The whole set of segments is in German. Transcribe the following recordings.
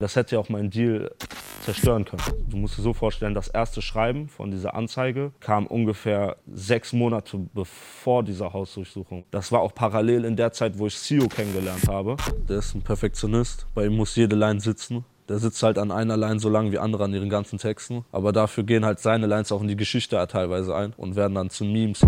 Das hätte ja auch meinen Deal zerstören können. Du musst dir so vorstellen, das erste Schreiben von dieser Anzeige kam ungefähr sechs Monate bevor dieser Hausdurchsuchung. Das war auch parallel in der Zeit, wo ich CEO kennengelernt habe. Der ist ein Perfektionist, bei ihm muss jede Line sitzen. Der sitzt halt an einer Line so lange wie andere an ihren ganzen Texten. Aber dafür gehen halt seine Lines auch in die Geschichte teilweise ein und werden dann zu Memes.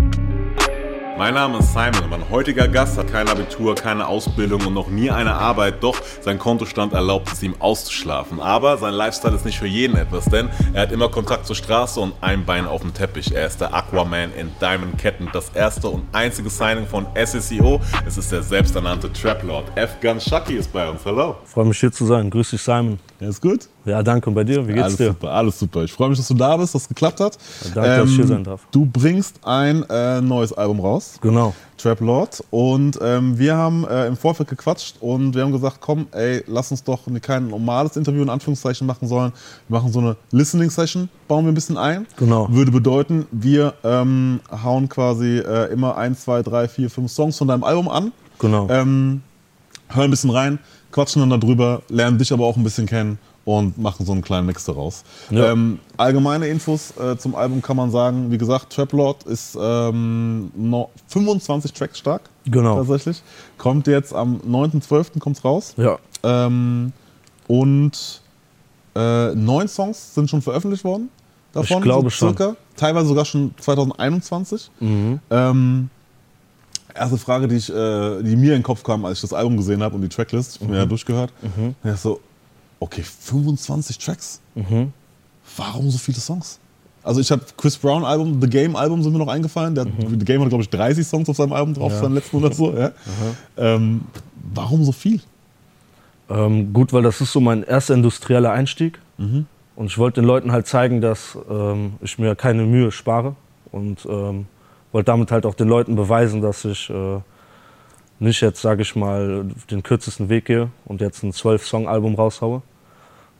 Mein Name ist Simon und mein heutiger Gast hat kein Abitur, keine Ausbildung und noch nie eine Arbeit, doch sein Kontostand erlaubt es ihm auszuschlafen. Aber sein Lifestyle ist nicht für jeden etwas, denn er hat immer Kontakt zur Straße und ein Bein auf dem Teppich. Er ist der Aquaman in Diamond Ketten, das erste und einzige Signing von SSEO. Es ist der selbsternannte Trap Lord. F-Gun Shaki ist bei uns. Hallo. Freue mich hier zu sein. Grüß dich, Simon. Ja, ist gut? Ja, danke. Und bei dir? Wie geht's alles dir? super, alles super. Ich freue mich, dass du da bist, dass es geklappt hat. Ähm, Ja, danke, dass ich hier sein darf. Du bringst ein äh, neues Album raus. Genau. Trap Lord. Und ähm, wir haben äh, im Vorfeld gequatscht und wir haben gesagt, komm, ey, lass uns doch kein normales Interview in Anführungszeichen machen, sondern wir machen so eine Listening Session, bauen wir ein bisschen ein. Genau. Würde bedeuten, wir ähm, hauen quasi äh, immer ein, zwei, drei, vier, fünf Songs von deinem Album an, Genau. ähm, hören ein bisschen rein, quatschen dann darüber, lernen dich aber auch ein bisschen kennen und machen so einen kleinen Mix daraus. Ja. Ähm, allgemeine Infos äh, zum Album kann man sagen, wie gesagt, Trap Lord ist ähm, no 25 Tracks stark. Genau. Tatsächlich. Kommt jetzt am 9.12. kommt's raus. Ja. Ähm, und äh, neun Songs sind schon veröffentlicht worden. Davon, Ich glaube circa. Teilweise sogar schon 2021. Mhm. Erste Frage, die, ich, äh, die mir in den Kopf kam, als ich das Album gesehen habe und die Tracklist, ich habe mir Mhm. ja durchgehört. Ja, so, okay, 25 Tracks? Mhm. Warum so viele Songs? Also ich habe Chris Brown Album, The Game Album sind mir noch eingefallen. Der, The Game hat glaube ich 30 Songs auf seinem Album drauf, Mhm. Ja. seinem letzten oder so. Ja. Ähm, warum so viel? Ähm, gut, weil das ist so mein erster industrieller Einstieg. Mhm. Und ich wollte den Leuten halt zeigen, dass ähm, ich mir keine Mühe spare. Und ähm, wollte damit halt auch den Leuten beweisen, dass ich äh, nicht jetzt, sage ich mal, den kürzesten Weg gehe und jetzt ein 12-Song-Album raushaue.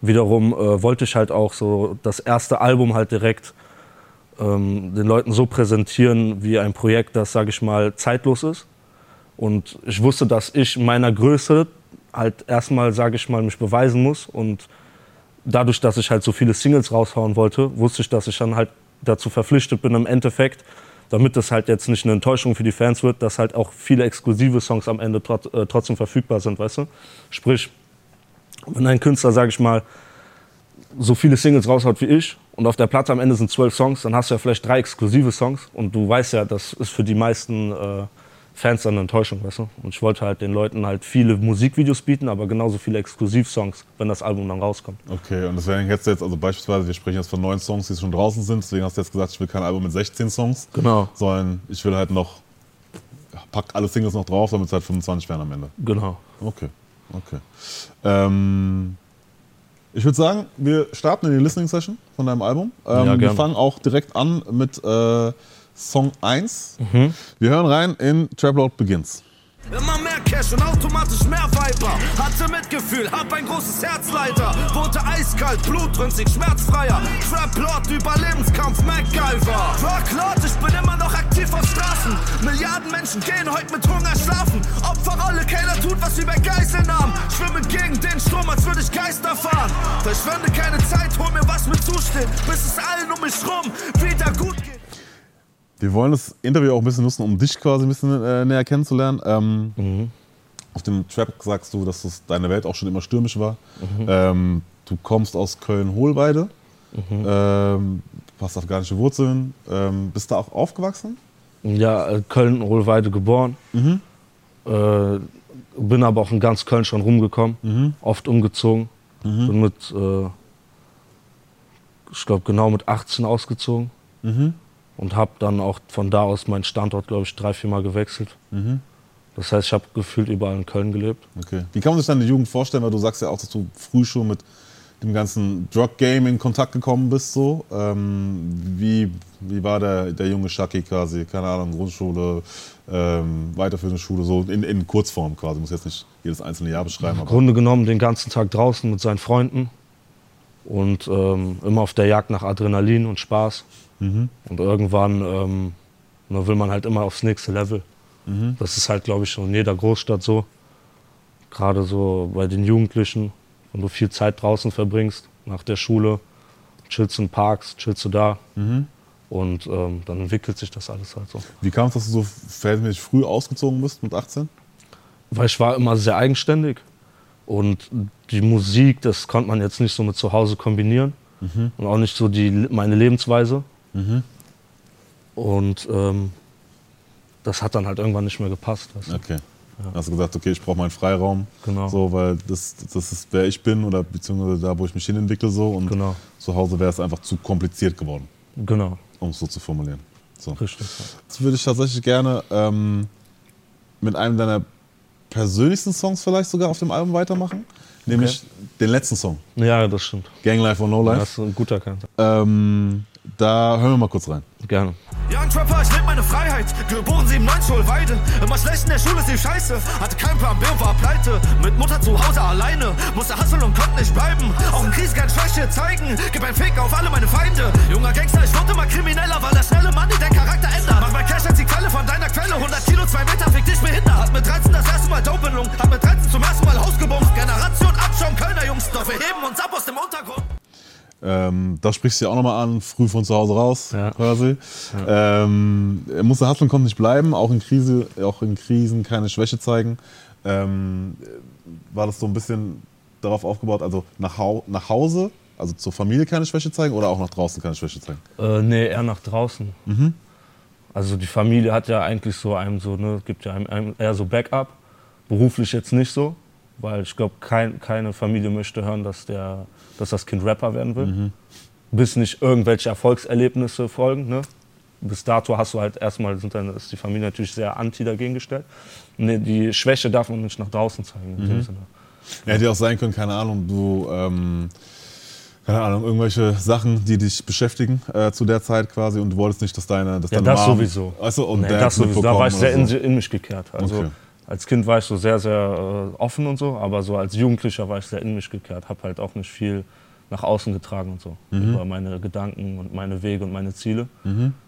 Wiederum äh, wollte ich halt auch so das erste Album halt direkt ähm, den Leuten so präsentieren wie ein Projekt, das, sage ich mal, zeitlos ist. Und ich wusste, dass ich in meiner Größe halt erstmal, sage ich mal, mich beweisen muss. Und dadurch, dass ich halt so viele Singles raushauen wollte, wusste ich, dass ich dann halt dazu verpflichtet bin, im Endeffekt, damit das halt jetzt nicht eine Enttäuschung für die Fans wird, dass halt auch viele exklusive Songs am Ende trot, äh, trotzdem verfügbar sind, weißt du? Sprich, wenn ein Künstler, sage ich mal, so viele Singles raushaut wie ich und auf der Platte am Ende sind zwölf Songs, dann hast du ja vielleicht drei exklusive Songs und du weißt ja, das ist für die meisten äh, Fans dann eine Enttäuschung, weißt du? Und ich wollte halt den Leuten halt viele Musikvideos bieten, aber genauso viele Exklusivsongs, wenn das Album dann rauskommt. Okay, und deswegen hättest du jetzt, also beispielsweise, wir sprechen jetzt von neun Songs, die schon draußen sind, deswegen hast du jetzt gesagt, ich will kein Album mit 16 Songs, Genau, sondern ich will halt noch, pack alle Singles noch drauf, damit es halt 25 werden am Ende. genau. Okay, okay. Ähm, ich würde sagen, wir starten in die Listening Session von deinem Album. Ähm, Ja, wir fangen auch direkt an mit äh, Song 1. Mhm. Wir hören rein in Trap Lord Begins. Immer mehr Cash und automatisch mehr Viper. Hatte Mitgefühl, hab ein großes Herz leider. Wurde eiskalt, blutrünstig, schmerzfreier. Trap Lord, Überlebenskampf, MacGyver. Rock Lord, ich bin immer noch aktiv auf Straßen. Milliarden Menschen gehen heute mit Hunger schlafen. Opferrolle, keiner tut was über Geiselnahmen. Schwimme gegen den Strom, als würde ich Geister fahren. Verschwende keine Zeit, hol mir was mit zusteht, bis es allen um mich rum wieder gut geht. Wir wollen das Interview auch ein bisschen nutzen, um dich quasi ein bisschen äh, näher kennenzulernen. Ähm, Mhm. Auf dem Trap sagst du, dass das deine Welt auch schon immer stürmisch war. Mhm. Ähm, du kommst aus Köln-Hohlweide, Mhm. ähm, hast afghanische Wurzeln, ähm, bist da auch aufgewachsen? Ja, äh, Köln, Hohlweide geboren. Äh, bin aber auch in ganz Köln schon rumgekommen, oft umgezogen. Bin mit, äh, ich glaube, genau mit 18 ausgezogen. Und habe dann auch von da aus meinen Standort, glaube ich, drei, vier Mal gewechselt. Das heißt, ich habe gefühlt überall in Köln gelebt. Okay. Wie kann man sich deine Jugend vorstellen? Weil du sagst ja auch, dass du früh schon mit dem ganzen Drug-Game in Kontakt gekommen bist. So. Ähm, wie, wie war der, der junge Shaki quasi? Keine Ahnung, Grundschule, ähm, weiterführende Schule, so in, in Kurzform quasi. Muss jetzt nicht jedes einzelne Jahr beschreiben. Im Grunde genommen den ganzen Tag draußen mit seinen Freunden und ähm, immer auf der Jagd nach Adrenalin und Spaß. Und irgendwann ähm, dann will man halt immer aufs nächste Level. Das ist halt, glaube ich, schon in jeder Großstadt so. Gerade so bei den Jugendlichen wenn du viel Zeit draußen verbringst, nach der Schule, chillst in Parks, chillst du da. Und ähm, dann entwickelt sich das alles halt so. Wie kam es, dass du so verhältnismäßig früh ausgezogen bist mit 18? Weil ich war immer sehr eigenständig. Und die Musik, das konnte man jetzt nicht so mit zu Hause kombinieren. Und auch nicht so die, meine Lebensweise. Und ähm, das hat dann halt irgendwann nicht mehr gepasst. Weißt du? Okay. Hast du gesagt, okay, ich brauche meinen Freiraum, Genau. so, weil das, das ist, wer ich bin oder beziehungsweise da, wo ich mich hinentwickle so und Genau. zu Hause wäre es einfach zu kompliziert geworden, Genau, um es so zu formulieren. So. richtig. Jetzt würde ich tatsächlich gerne ähm, mit einem deiner persönlichsten Songs vielleicht sogar auf dem Album weitermachen, nämlich den letzten Song, Ja, das stimmt. Gang Life or No Life. Das ist ein guter Kanter. Ähm, da hören wir mal kurz rein. Gerne. Young Trapper, ich leb meine Freiheit. Geboren 97 Schulweide. Immer schlecht in der Schule, sie scheiße. Hatte keinen Plan B und war pleite. Mit Mutter zu Hause alleine. Musste hustlen und konnte nicht bleiben. Auch in Krisen kann Schwäche zeigen. Gib ein Fick auf alle meine Feinde. Junger Gangster, ich wurde immer krimineller, weil der schnelle Mann den Charakter ändert. Mach mein Cash als die Quelle von deiner Quelle. 100 Kilo, 2 Meter, fick dich behindert. Hat mit 13 das erste Mal Dope in Lung. Hat mit 13 zum ersten Mal Haus gebumst. Generation Abschaum, Kölner Jungs. Doch wir heben uns ab aus dem Untergrund. Ähm, da sprichst du ja auch nochmal an, früh von zu Hause raus, Ja. quasi. Ähm, er musste hustlen, konnte nicht bleiben, auch in, Krise, auch in Krisen keine Schwäche zeigen. Ähm, war das so ein bisschen darauf aufgebaut, also nach, Hau nach Hause, also zur Familie keine Schwäche zeigen oder auch nach draußen keine Schwäche zeigen? Äh, nee, eher nach draußen. Also die Familie hat ja eigentlich so einem so, ne, gibt ja einem, einem eher so Backup. Beruflich jetzt nicht so, weil ich glaube, kein, keine Familie möchte hören, dass, der, dass das Kind Rapper werden will. Bis nicht irgendwelche Erfolgserlebnisse folgen. Ne? Bis dato hast du halt erstmal, sind dann, ist die Familie natürlich sehr anti dagegen gestellt. Nee, die Schwäche darf man nicht nach draußen zeigen. In dem Sinne. Ja, hätte auch sein können, keine Ahnung, du, ähm, keine Ahnung, irgendwelche Sachen, die dich beschäftigen äh, zu der Zeit quasi und du wolltest nicht, dass deine, dass Ja, deine das Mom- sowieso. Achso, und Nee, das sowieso. Da war ich sehr in, in mich gekehrt. Also Okay. Als Kind war ich so sehr, sehr äh, offen und so, aber so als Jugendlicher war ich sehr in mich gekehrt. Habe halt auch nicht viel nach außen getragen und so. Mhm. Über meine Gedanken und meine Wege und meine Ziele.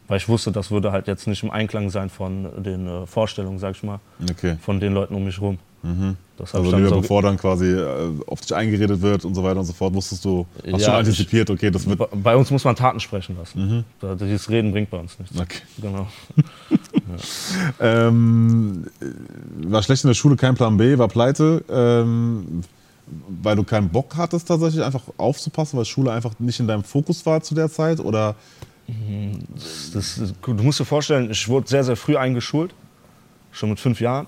Weil ich wusste, das würde halt jetzt nicht im Einklang sein von den äh, Vorstellungen, sag ich mal, Okay. von den Leuten um mich rum. Hab Also lieber so bevor dann quasi äh, auf dich eingeredet wird und so weiter und so fort, wusstest du, hast Ja, schon antizipiert, okay, das wird. Bei- uns muss man Taten sprechen lassen. Da, dieses Reden bringt bei uns nichts. Okay. Genau. Ähm, äh, war schlecht in der Schule, kein Plan B, war pleite, ähm, weil du keinen Bock hattest tatsächlich einfach aufzupassen, weil Schule einfach nicht in deinem Fokus war zu der Zeit oder Das, das, du musst dir vorstellen, ich wurde sehr, sehr früh eingeschult. Schon mit fünf Jahren.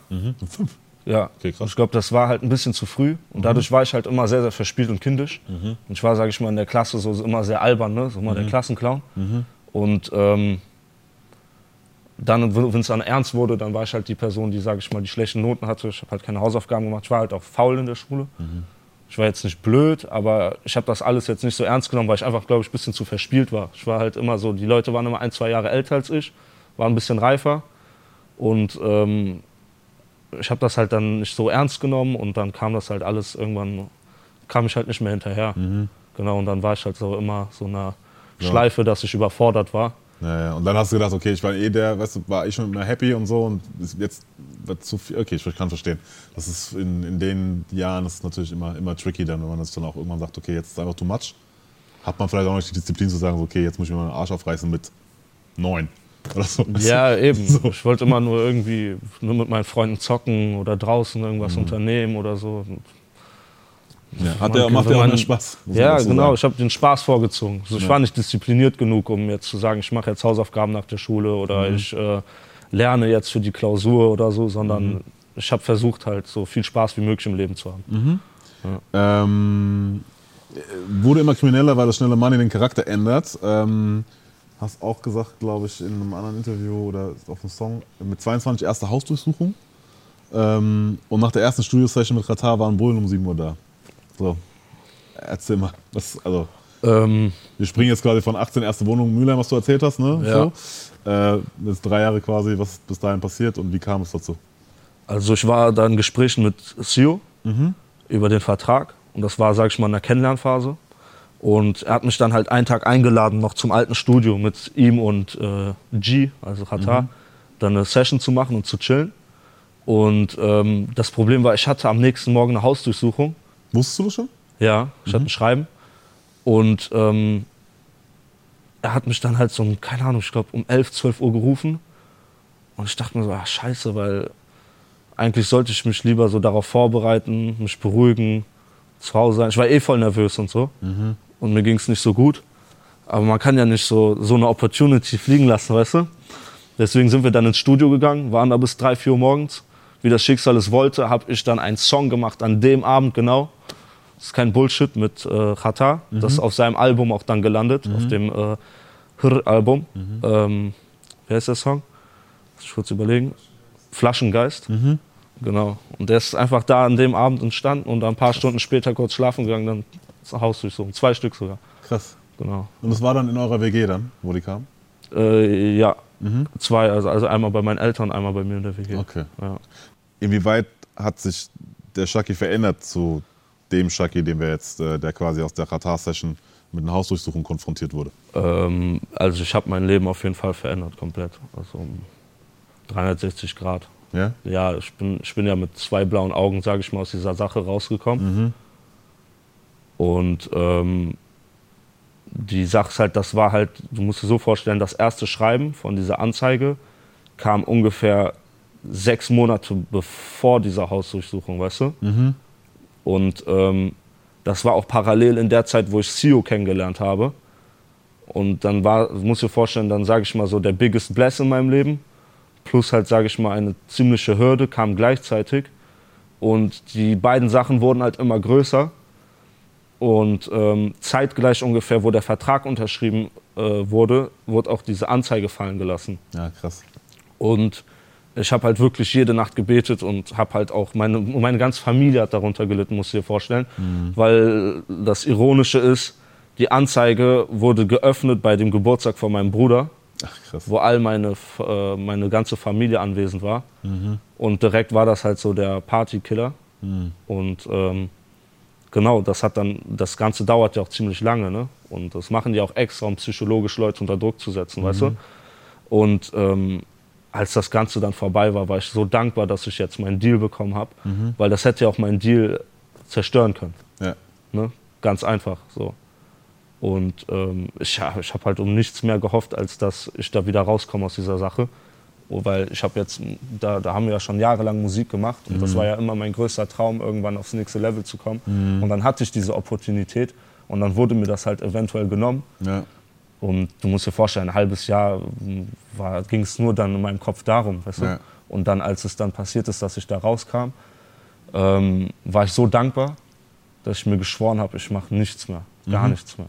fünf? Ja, Okay, ich glaube, das war halt ein bisschen zu früh. Und dadurch war ich halt immer sehr, sehr verspielt und kindisch. Und ich war, sage ich mal, in der Klasse so immer sehr albern, ne? so immer der Klassenclown. Und ähm, dann, wenn es dann ernst wurde, dann war ich halt die Person, die, sage ich mal, die schlechten Noten hatte. Ich habe halt keine Hausaufgaben gemacht. Ich war halt auch faul in der Schule. Ich war jetzt nicht blöd, aber ich habe das alles jetzt nicht so ernst genommen, weil ich einfach, glaube ich, ein bisschen zu verspielt war. Ich war halt immer so, die Leute waren immer ein, zwei Jahre älter als ich, waren ein bisschen reifer. Und ähm, ich habe das halt dann nicht so ernst genommen und dann kam das halt alles irgendwann, kam ich halt nicht mehr hinterher. Genau, und dann war ich halt so immer so einer Ja. Schleife, dass ich überfordert war. Ja, ja. Und dann hast du gedacht, okay, ich war eh der, weißt du, war ich schon immer happy und so und jetzt wird zu viel. Okay, ich kann verstehen. Das ist in, in den Jahren ist natürlich immer, immer tricky dann, wenn man das dann auch irgendwann sagt, okay, jetzt ist einfach too much. Hat man vielleicht auch nicht die Disziplin zu sagen, okay, jetzt muss ich mir meinen Arsch aufreißen mit neun oder so. Ja, eben. So. Ich wollte immer nur irgendwie nur mit meinen Freunden zocken oder draußen irgendwas Mhm. unternehmen oder so. Ja, hat der, macht ja auch mehr Spaß. Ja, dazu genau. sagen. Ich habe den Spaß vorgezogen. Also ich Ja. war nicht diszipliniert genug, um jetzt zu sagen, ich mache jetzt Hausaufgaben nach der Schule oder Mhm. ich äh, lerne jetzt für die Klausur oder so, sondern Mhm. ich habe versucht, halt so viel Spaß wie möglich im Leben zu haben. Ähm, äh, wurde immer krimineller, weil das schnelle Money den Charakter ändert. Ähm, hast auch gesagt, glaube ich, in einem anderen Interview oder auf einem Song, mit 22 erste Hausdurchsuchung. Ähm, und nach der ersten Studio-Session mit Ratar waren Bullen um 7 Uhr da. So, erzähl mal. Was, also, Ähm, wir springen jetzt quasi von 18 erste Wohnung Mülheim, was du erzählt hast, ne? Ja. So. Äh, jetzt drei Jahre quasi, was bis dahin passiert und wie kam es dazu? also ich war da in Gesprächen mit Sio über den Vertrag und das war, sage ich mal, in der Kennenlernphase. Und er hat mich dann halt einen Tag eingeladen, noch zum alten Studio mit ihm und äh, G, also Qatar, dann eine Session zu machen und zu chillen. Und ähm, das Problem war, ich hatte am nächsten Morgen eine Hausdurchsuchung. Wusstest du das schon? Ja, ich hatte ein Schreiben. Und ähm, er hat mich dann halt so, um, keine Ahnung, ich glaube um 11, 12 Uhr gerufen. Und ich dachte mir so, ach scheiße, weil eigentlich sollte ich mich lieber so darauf vorbereiten, mich beruhigen, zu Hause sein. Ich war eh voll nervös und so. Und mir ging es nicht so gut. Aber man kann ja nicht so, so eine Opportunity fliegen lassen, weißt du? Deswegen sind wir dann ins Studio gegangen, waren da bis 3, 4 Uhr morgens. Wie das Schicksal es wollte, habe ich dann einen Song gemacht an dem Abend genau. Das ist kein Bullshit mit äh, Chata. Das ist auf seinem Album auch dann gelandet, auf dem äh, Hr-Album. Ähm, wer ist der Song? Muss ich kurz überlegen. Flaschengeist. Genau. Und der ist einfach da an dem Abend entstanden und dann ein paar Stunden später kurz schlafen gegangen, dann das Haus durchsuchen. Zwei Stück sogar. Krass. Genau. Und das war dann in eurer WG dann, wo die kamen? Äh, ja. Zwei, also, also einmal bei meinen Eltern, einmal bei mir in der WG. Okay. Ja. Inwieweit hat sich der Shaki verändert zu dem Shaki, den wir jetzt, äh, der quasi aus der Qatar-Session mit einer Hausdurchsuchung konfrontiert wurde? Ähm, also ich habe mein Leben auf jeden Fall verändert komplett. Also um 360 Grad. Ja? Ja, ich bin, ich bin ja mit zwei blauen Augen, sage ich mal, aus dieser Sache rausgekommen. Und ähm, die Sache ist halt, das war halt, du musst dir so vorstellen, das erste Schreiben von dieser Anzeige kam ungefähr sechs Monate bevor dieser Hausdurchsuchung, weißt du? Und ähm, das war auch parallel in der Zeit, wo ich CEO kennengelernt habe. Und dann war, muss dir vorstellen, dann sage ich mal so, der biggest bless in meinem Leben. Plus halt, sage ich mal, eine ziemliche Hürde kam gleichzeitig. Und die beiden Sachen wurden halt immer größer. Und ähm, zeitgleich ungefähr, wo der Vertrag unterschrieben äh, wurde, wurde auch diese Anzeige fallen gelassen. Ja, krass. Und ich habe halt wirklich jede Nacht gebetet und habe halt auch meine, meine ganze Familie hat darunter gelitten, musst du dir vorstellen. Weil das Ironische ist, die Anzeige wurde geöffnet bei dem Geburtstag von meinem Bruder, Ach, krass. wo all meine, äh, meine ganze Familie anwesend war. Und direkt war das halt so der Partykiller. Und ähm, genau, das hat dann, das Ganze dauert ja auch ziemlich lange, ne? Und das machen die auch extra, um psychologisch Leute unter Druck zu setzen, weißt du? Und ähm, als das Ganze dann vorbei war, war ich so dankbar, dass ich jetzt meinen Deal bekommen habe, weil das hätte ja auch meinen Deal zerstören können. Ja. Ne? Ganz einfach so. Und ähm, ich, ja, ich habe halt um nichts mehr gehofft, als dass ich da wieder rauskomme aus dieser Sache. Oh, Weil ich habe jetzt, da, da haben wir ja schon jahrelang Musik gemacht und das war ja immer mein größter Traum, irgendwann aufs nächste Level zu kommen. Und dann hatte ich diese Opportunität und dann wurde mir das halt eventuell genommen. Ja. Und du musst dir vorstellen, ein halbes Jahr ging es nur dann in meinem Kopf darum. Weißt du? Ja. Und dann, als es dann passiert ist, dass ich da rauskam, ähm, war ich so dankbar, dass ich mir geschworen habe, ich mache nichts mehr, gar nichts mehr.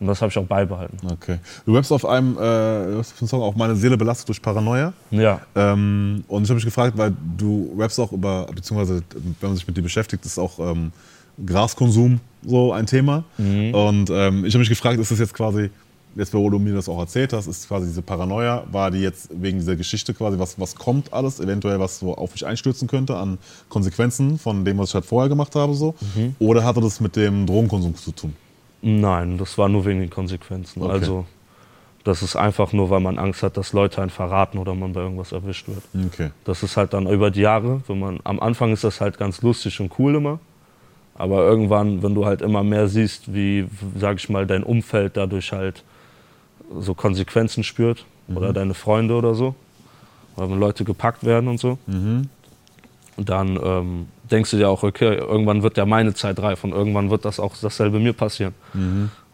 Und das habe ich auch beibehalten. Okay. Du rappst auf einem, äh, du rappst auf einem Song auch Meine Seele belastet durch Paranoia. Ja, Ähm, und ich habe mich gefragt, weil du rappst auch über, beziehungsweise wenn man sich mit dir beschäftigt, ist auch ähm, Graskonsum so ein Thema. Und ähm, ich habe mich gefragt, ist das jetzt quasi, jetzt wo du mir das auch erzählt hast, ist quasi diese Paranoia, war die jetzt wegen dieser Geschichte quasi, was, was kommt alles, eventuell was so auf mich einstürzen könnte an Konsequenzen von dem, was ich halt vorher gemacht habe so? Oder hatte das mit dem Drogenkonsum zu tun? Nein, das war nur wegen den Konsequenzen. Okay. Also, das ist einfach nur, weil man Angst hat, dass Leute einen verraten oder man bei irgendwas erwischt wird. Okay. Das ist halt dann über die Jahre, wenn man am Anfang ist das halt ganz lustig und cool immer, aber irgendwann, wenn du halt immer mehr siehst, wie, sag ich mal, dein Umfeld dadurch halt so Konsequenzen spürt oder deine Freunde oder so, oder wenn Leute gepackt werden und so, dann ähm, denkst du dir auch, okay, irgendwann wird ja meine Zeit reif und irgendwann wird das auch dasselbe mir passieren.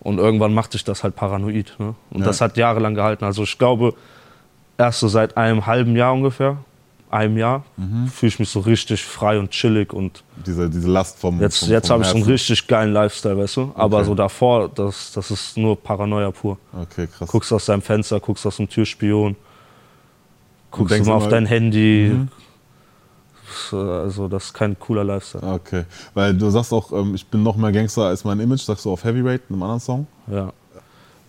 Und irgendwann macht dich das halt paranoid. Ne? Und Ja. das hat jahrelang gehalten. Also ich glaube, erst so seit einem halben Jahr ungefähr, einem Jahr, fühle ich mich so richtig frei und chillig und Diese, diese Last vom jetzt, vom, jetzt habe ich so einen richtig geilen Lifestyle, weißt du? Aber Okay. so davor, das, das ist nur Paranoia pur. Okay, krass. Guckst aus deinem Fenster, guckst aus dem Türspion, guckst immer auf dein Handy. Also das ist kein cooler Lifestyle. Okay, weil du sagst auch, ähm, ich bin noch mehr Gangster als mein Image, sagst du auf Heavyweight, in einem anderen Song. Ja.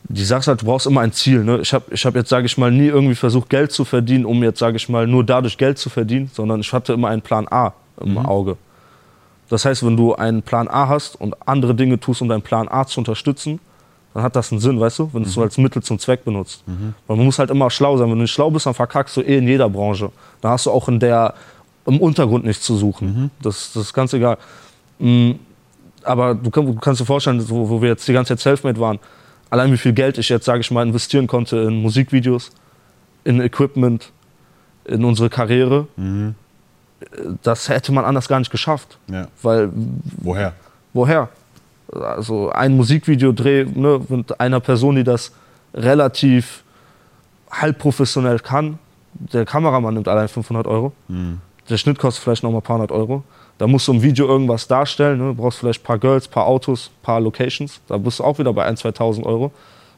Die Sache ist halt, du brauchst immer ein Ziel. Ne? Ich habe ich hab jetzt, sage ich mal, nie irgendwie versucht, Geld zu verdienen, um jetzt, sage ich mal, nur dadurch Geld zu verdienen, sondern ich hatte immer einen Plan A im Auge. Das heißt, wenn du einen Plan A hast und andere Dinge tust, um deinen Plan A zu unterstützen, dann hat das einen Sinn, weißt du, wenn du es so als Mittel zum Zweck benutzt. Weil man muss halt immer schlau sein. Wenn du nicht schlau bist, dann verkackst du eh in jeder Branche. Dann hast du auch in der, im Untergrund nichts zu suchen. Das, das ist ganz egal. Mm, aber du, kann, du kannst dir vorstellen, so, wo wir jetzt die ganze Zeit Selfmade waren, allein wie viel Geld ich jetzt, sage ich mal, investieren konnte in Musikvideos, in Equipment, in unsere Karriere, Mhm. das hätte man anders gar nicht geschafft. Ja. Weil, Woher? woher? Also ein Musikvideodreh ne, mit einer Person, die das relativ halbprofessionell kann. Der Kameramann nimmt allein 500 Euro. Mhm. Der Schnitt kostet vielleicht noch mal ein paar hundert Euro. Da musst du im Video irgendwas darstellen. Ne? Du brauchst vielleicht ein paar Girls, ein paar Autos, ein paar Locations. Da bist du auch wieder bei 1.000, 2.000 Euro.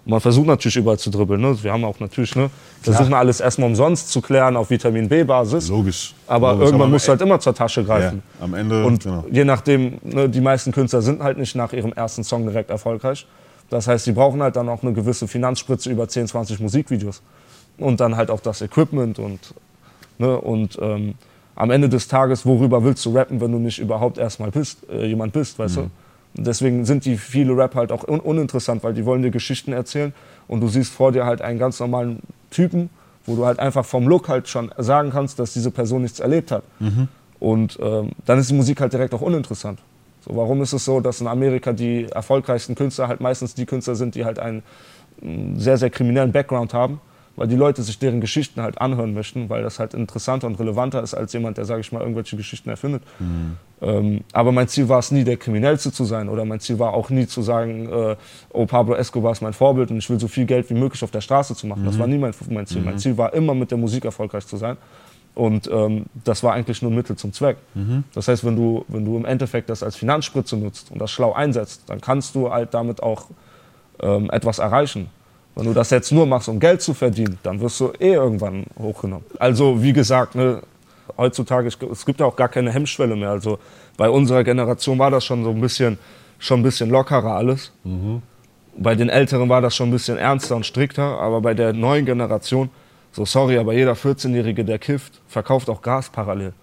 Und man versucht natürlich überall zu dribbeln. Ne? Wir haben auch natürlich, ne, versuchen alles erstmal umsonst zu klären auf Vitamin B-Basis. Logisch. Aber Logisch. irgendwann musst du halt immer zur Tasche Ja, greifen. am Ende, Und genau. je nachdem, ne, die meisten Künstler sind halt nicht nach ihrem ersten Song direkt erfolgreich. Das heißt, sie brauchen halt dann auch eine gewisse Finanzspritze über 10, 20 Musikvideos. Und dann halt auch das Equipment und, ne, und ähm, am Ende des Tages, worüber willst du rappen, wenn du nicht überhaupt erstmal bist, äh, jemand bist, weißt du? Und deswegen sind die viele Rap halt auch un uninteressant, weil die wollen dir Geschichten erzählen und du siehst vor dir halt einen ganz normalen Typen, wo du halt einfach vom Look halt schon sagen kannst, dass diese Person nichts erlebt hat. Und ähm, dann ist die Musik halt direkt auch uninteressant. So, warum ist es so, dass in Amerika die erfolgreichsten Künstler halt meistens die Künstler sind, die halt einen sehr, sehr kriminellen Background haben? Weil die Leute sich deren Geschichten halt anhören möchten, weil das halt interessanter und relevanter ist als jemand, der, sage ich mal, irgendwelche Geschichten erfindet. Ähm, aber mein Ziel war es nie, der Kriminellste zu sein. Oder mein Ziel war auch nie zu sagen, äh, oh, Pablo Escobar ist mein Vorbild und ich will so viel Geld wie möglich auf der Straße zu machen. Das war nie mein, mein Ziel. Mein Ziel war immer, mit der Musik erfolgreich zu sein. Und ähm, das war eigentlich nur ein Mittel zum Zweck. Das heißt, wenn du, wenn du im Endeffekt das als Finanzspritze nutzt und das schlau einsetzt, dann kannst du halt damit auch ähm, etwas erreichen. Wenn du das jetzt nur machst, um Geld zu verdienen, dann wirst du eh irgendwann hochgenommen. Also wie gesagt, ne, heutzutage, es gibt ja auch gar keine Hemmschwelle mehr. Also bei unserer Generation war das schon so ein bisschen, schon ein bisschen lockerer alles. Bei den Älteren war das schon ein bisschen ernster und strikter, aber bei der neuen Generation, so sorry, aber jeder 14-Jährige, der kifft, verkauft auch Gas parallel.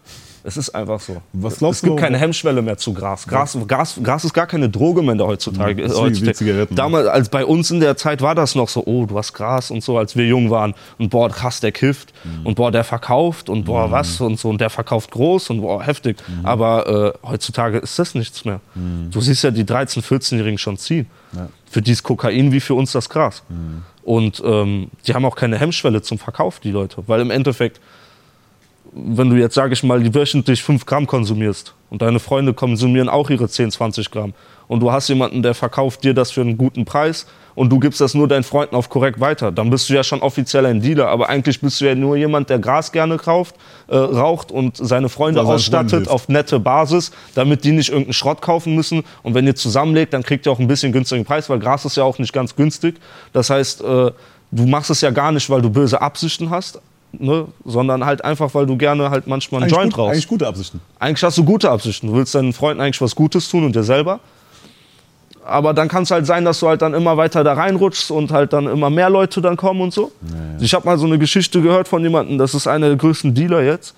Es ist einfach so. Was glaubst es gibt du- keine Hemmschwelle mehr zu Gras. Gras, Gras. Gras ist gar keine Droge mehr heutzutage. Wie- wie heutzutage. Zigaretten. Damals, als bei uns in der Zeit war das noch so, oh, du hast Gras und so, als wir jung waren. Und boah, krass, der kifft. Mhm. Und boah, der verkauft. Und boah, was und so. Und der verkauft groß und boah, heftig. Mhm. Aber äh, heutzutage ist das nichts mehr. Du siehst ja die 13-, 14-Jährigen schon ziehen. Für die ist Kokain wie für uns das Gras. Mhm. Und ähm, die haben auch keine Hemmschwelle zum Verkauf, die Leute. Weil im Endeffekt, wenn du jetzt, sage ich mal, die wöchentlich 5 Gramm konsumierst und deine Freunde konsumieren auch ihre 10, 20 Gramm und du hast jemanden, der verkauft dir das für einen guten Preis und du gibst das nur deinen Freunden auf korrekt weiter, dann bist du ja schon offiziell ein Dealer, aber eigentlich bist du ja nur jemand, der Gras gerne kauft, äh, raucht und seine Freunde Freunden ausstattet auf nette Basis, damit die nicht irgendeinen Schrott kaufen müssen. Und wenn ihr zusammenlegt, dann kriegt ihr auch ein bisschen günstigen Preis, weil Gras ist ja auch nicht ganz günstig. Das heißt, äh, du machst es ja gar nicht, weil du böse Absichten hast, ne? sondern halt einfach, weil du gerne halt manchmal einen Eigentlich, Joint gut, rauchst. eigentlich gute Absichten. Eigentlich hast du gute Absichten. Du willst deinen Freunden eigentlich was Gutes tun und dir selber. Aber dann kann es halt sein, dass du halt dann immer weiter da reinrutschst und halt dann immer mehr Leute dann kommen und so. Ich habe mal so eine Geschichte gehört von jemandem, das ist einer der größten Dealer jetzt.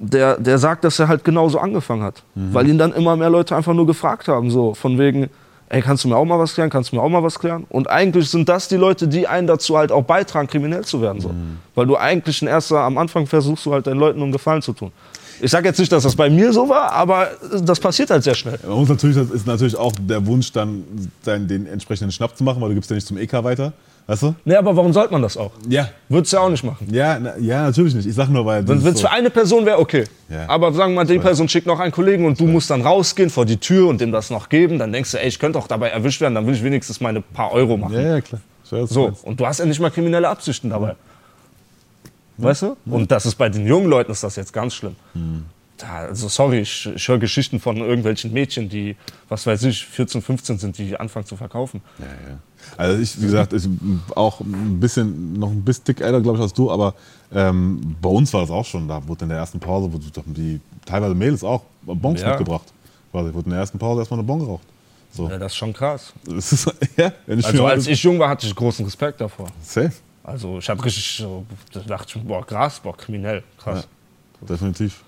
Der, der sagt, dass er halt genauso angefangen hat. Weil ihn dann immer mehr Leute einfach nur gefragt haben, so von wegen, ey, kannst du mir auch mal was klären, kannst du mir auch mal was klären? Und eigentlich sind das die Leute, die einen dazu halt auch beitragen, kriminell zu werden. So. Weil du eigentlich in erster, am Anfang versuchst du halt den Leuten um Gefallen zu tun. Ich sage jetzt nicht, dass das bei mir so war, aber das passiert halt sehr schnell. Man muss natürlich, ist natürlich auch der Wunsch, dann den entsprechenden Schnapp zu machen, weil du gibst ja nicht zum EK weiter. Weißt du? Nee, aber warum sollte man das auch? Ja. Würdest du ja auch nicht machen. Ja, na, ja, natürlich nicht. Ich sag nur, weil. Wenn es so- für eine Person wäre, okay. Ja. Aber sagen wir mal, die Person schickt noch einen Kollegen und du musst dann rausgehen vor die Tür und dem das noch geben, dann denkst du, ey, ich könnte auch dabei erwischt werden, dann will ich wenigstens meine paar Euro machen. Ja, ja, klar. So, und du hast ja nicht mal kriminelle Absichten dabei. Weißt du? Und das ist bei den jungen Leuten ist das jetzt ganz schlimm. Da, also sorry, ich, ich höre Geschichten von irgendwelchen Mädchen, die, was weiß ich, 14, 15 sind, die anfangen zu verkaufen. Ja, ja. Also ich, wie gesagt, ich, auch ein bisschen, noch ein bisschen dick älter, glaube ich, als du, aber ähm, bei uns war das auch schon. Da wurde in der ersten Pause, wurde die teilweise Mädels auch Bons Ja. mitgebracht. Quasi wurde in der ersten Pause erstmal eine Bon geraucht. So. Ja, das ist schon krass. Ist, ja, Also als ich jung war, hatte ich großen Respekt davor. Safe, Also ich habe richtig so, da dachte ich, boah, krass, boah, kriminell, krass. definitiv.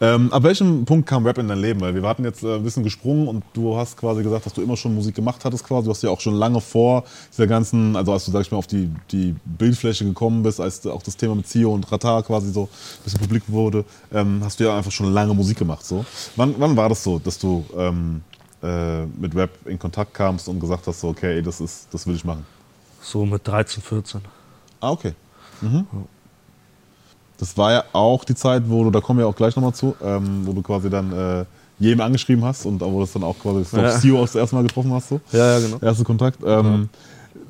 Ähm, ab welchem Punkt kam Rap in dein Leben? Weil wir hatten jetzt äh, ein bisschen gesprungen und du hast quasi gesagt, dass du immer schon Musik gemacht hattest quasi. Du hast ja auch schon lange vor dieser ganzen, also als du, sag ich mal, auf die, die Bildfläche gekommen bist, als auch das Thema mit Zio und Ratar quasi so ein bisschen publik wurde, ähm, hast du ja einfach schon lange Musik gemacht. So. Wann, wann war das so, dass du ähm, äh, mit Rap in Kontakt kamst und gesagt hast, so, okay, das, ist, das will ich machen? So mit 13, 14. Ah, okay. Mhm. Das war ja auch die Zeit, wo du, da kommen wir auch gleich nochmal zu, ähm, wo du quasi dann äh, jedem angeschrieben hast und wo du das dann auch quasi Ja. ja. CEO das erste Mal getroffen hast. So. Ja, ja, genau. Erster Kontakt. Ähm,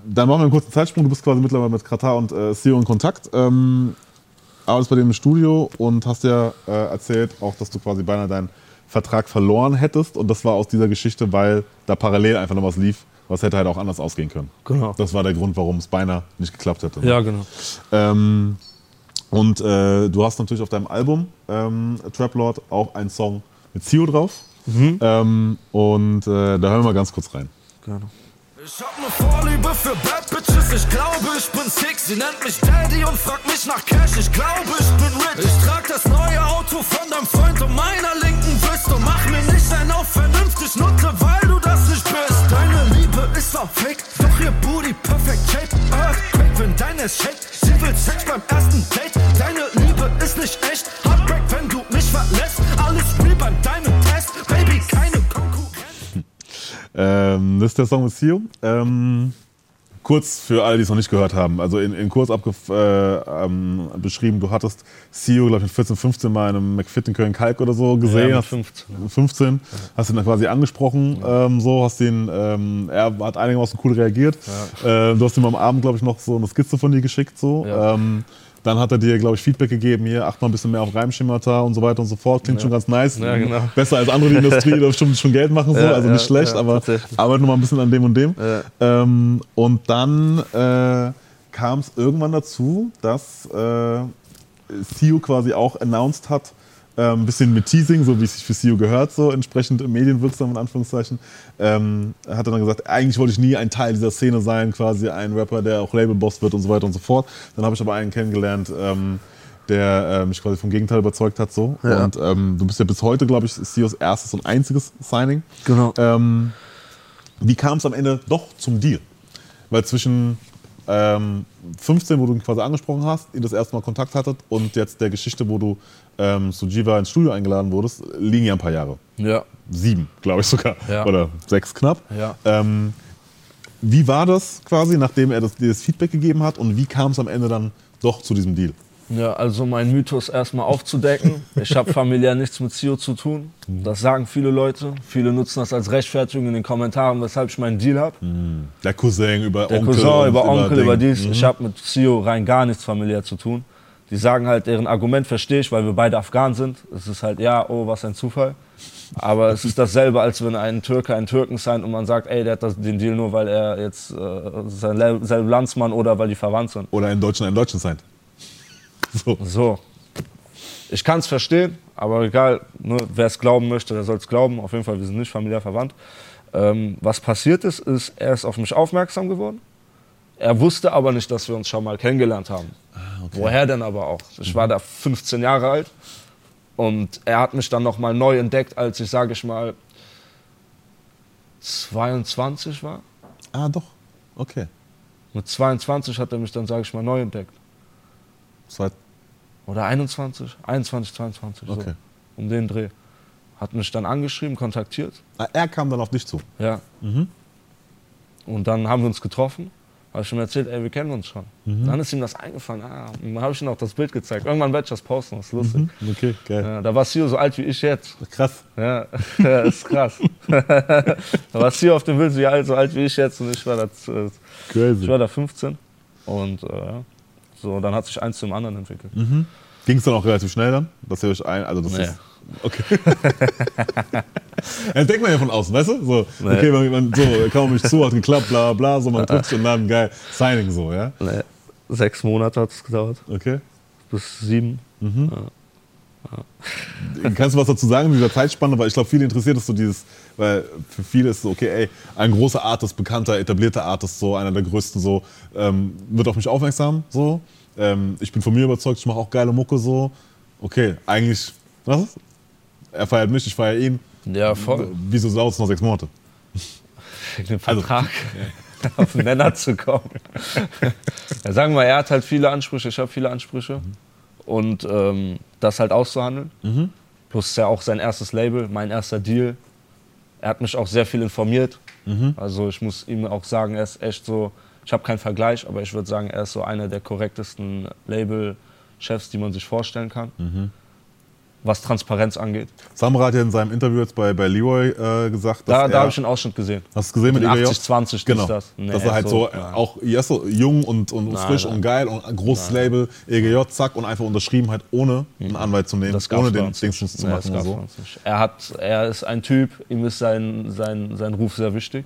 Dann machen wir einen kurzen Zeitsprung. Du bist quasi mittlerweile mit Katar und äh, CEO in Kontakt. Ähm, arbeitest bei dem im Studio und hast ja äh, erzählt auch, dass du quasi beinahe deinen Vertrag verloren hättest. Und das war aus dieser Geschichte, weil da parallel einfach noch was lief, was hätte halt auch anders ausgehen können. Genau. Das war der Grund, warum es beinahe nicht geklappt hätte. Ja, genau. Ähm, und äh, du hast natürlich auf deinem Album ähm, Trap Lord auch einen Song mit Zio drauf. Ähm, und äh, da hören wir mal ganz kurz rein. Gerne. Ich hab ne Vorliebe für Bad Bitches, ich glaube, ich bin sick. Sie nennt mich Daddy und fragt mich nach Cash, ich glaube, ich bin rich. Ich trag das neue Auto von deinem Freund und meiner linken Brust und mach mir nicht ein auf vernünftig Nutte, weil du das nicht bist. Deine Liebe ist fake, doch ihr Booty perfect deine shake. Sie will Sex beim ersten Date. Deine Liebe ist nicht echt. Heartbreak, wenn du mich verlässt. Alles real bei deinem Test. Baby, keine Konkurrenz. Ähm, das ist der Song mit Zio. Ähm, kurz für alle, die es noch nicht gehört haben. Also in, in kurz äh, ähm, beschrieben, du hattest Zio, glaube ich, mit 14, 15 Mal in einem McFit in Köln-Kalk oder so gesehen. Hast- 15, 15. Hast ihn dann quasi angesprochen, ähm, so, hast ihn, ähm, er hat einigermaßen cool reagiert. Äh, du hast ihm am Abend, glaube ich, noch so eine Skizze von dir geschickt, so. Ja. Dann hat er dir, glaube ich, Feedback gegeben, hier, acht mal ein bisschen mehr auf Reimschemata und so weiter und so fort. Klingt schon ganz nice. Ja, genau. Besser als andere die Industrie, da schon, schon Geld machen, so. Ja, also ja, nicht schlecht, ja, aber tatsächlich. arbeit noch mal ein bisschen an dem und dem. Ja. Ähm, und dann äh, kam es irgendwann dazu, dass äh, CEO quasi auch announced hat, äh, ein bisschen mit Teasing, so wie es sich für CEO gehört, so entsprechend medienwirksam in Anführungszeichen, ähm, hat er dann gesagt, eigentlich wollte ich nie ein Teil dieser Szene sein, quasi ein Rapper, der auch Labelboss wird und so weiter und so fort. Dann habe ich aber einen kennengelernt, ähm, der äh, mich quasi vom Gegenteil überzeugt hat, so. Ja. Und ähm, du bist ja bis heute, glaube ich, CEOs erstes und einziges Signing. Genau. Ähm, wie kam es am Ende doch zum Deal? Weil zwischen ähm, 15, wo du ihn quasi angesprochen hast, ihr das erste Mal Kontakt hattet und jetzt der Geschichte, wo du ähm, zu Jiva ins Studio eingeladen wurdest, liegen ja ein paar Jahre. Ja. Sieben, glaube ich sogar. Ja. Oder sechs knapp. Ja. Ähm, wie war das quasi, nachdem er das, dir das Feedback gegeben hat und wie kam es am Ende dann doch zu diesem Deal? Ja, also mein Mythos erstmal aufzudecken. Ich habe familiär nichts mit CEO zu tun. Das sagen viele Leute. Viele nutzen das als Rechtfertigung in den Kommentaren, weshalb ich meinen Deal habe. Der Cousin über Der Onkel. Cousin über Onkel, über Ding. dies. Ich habe mit CEO rein gar nichts familiär zu tun. Die sagen halt, deren Argument verstehe ich, weil wir beide Afghanen sind. Es ist halt, ja, oh, was ein Zufall. Aber es ist dasselbe, als wenn ein Türke einen Türken sein und man sagt, ey, der hat das, den Deal nur, weil er jetzt äh, sein selber Landsmann oder weil die verwandt sind. Oder in Deutschland ein Deutschen sein. So. So. Ich kann es verstehen, aber egal, ne, wer es glauben möchte, der soll es glauben. Auf jeden Fall, wir sind nicht familiär verwandt. Ähm, was passiert ist, ist, er ist auf mich aufmerksam geworden. Er wusste aber nicht, dass wir uns schon mal kennengelernt haben. Woher denn aber auch? Ich war da 15 Jahre alt und er hat mich dann noch mal neu entdeckt, als ich, sage ich mal, 22 war. Ah, doch. Okay. Mit 22 hat er mich dann, sage ich mal, neu entdeckt. Zwei, Oder 21, 21, 22, Okay. so. Um den Dreh. Hat mich dann angeschrieben, kontaktiert. Ah, er kam dann auf dich zu. Ja. Und dann haben wir uns getroffen. Habe ich ihm erzählt, ey, wir kennen uns schon. Dann ist ihm das eingefallen. Ah, dann habe ich ihm auch das Bild gezeigt. Irgendwann werde ich das posten, das ist lustig. Okay, geil. Ja, da war Sio so alt wie ich jetzt. Krass. Ja, ist krass. da war Sio auf dem Bild so alt, so alt wie ich jetzt und ich war da, Crazy. ich war da 15. Und äh, so, dann hat sich eins zum anderen entwickelt. Ging es dann auch relativ schnell dann? Dass ihr euch ein. Also das Nee. ist. Okay. das denkt man ja von außen, weißt du? So, Nee. okay, man, man, so, kam mich zu, hat geklappt, bla bla, so, man sich und dann geil, Signing so, ja? Nee, sechs Monate hat es gedauert. Okay. Bis sieben. Kannst du was dazu sagen in dieser Zeitspanne? Weil ich glaube, viele interessiert es so dieses, weil für viele ist so, okay, ey, ein großer Artist, bekannter, etablierter Artist, so einer der größten, so, ähm, wird auf mich aufmerksam, so. Ähm, ich bin von mir überzeugt, ich mache auch geile Mucke, so. Okay, eigentlich Was? Er feiert mich, ich feiere ihn. Ja, voll. Wieso dauert es noch sechs Monate? Wegen dem Vertrag auf den Nenner zu kommen. ja, sagen wir, er hat halt viele Ansprüche, ich habe viele Ansprüche. Und ähm, das halt auszuhandeln. Plus ist ja auch sein erstes Label, mein erster Deal. Er hat mich auch sehr viel informiert. Also ich muss ihm auch sagen, er ist echt so, ich habe keinen Vergleich, aber ich würde sagen, er ist so einer der korrektesten Label-Chefs, die man sich vorstellen kann. Was Transparenz angeht. Samra hat ja in seinem Interview jetzt bei, bei Leroy äh, gesagt, dass Da, er, da habe ich einen Ausschnitt gesehen. hast du gesehen mit EGJ? 80-20, dies, Genau. das. Nee, dass er halt so, so, nein. auch yes, so jung und, und Nein, frisch nein. und geil und ein großes Label, EGJ, zack, und einfach unterschrieben halt, ohne einen Anwalt zu nehmen, ohne den Dingsens nicht. zu Nee, machen das und gab's bei so. Er, hat, er ist ein Typ, ihm ist sein, sein, sein Ruf sehr wichtig.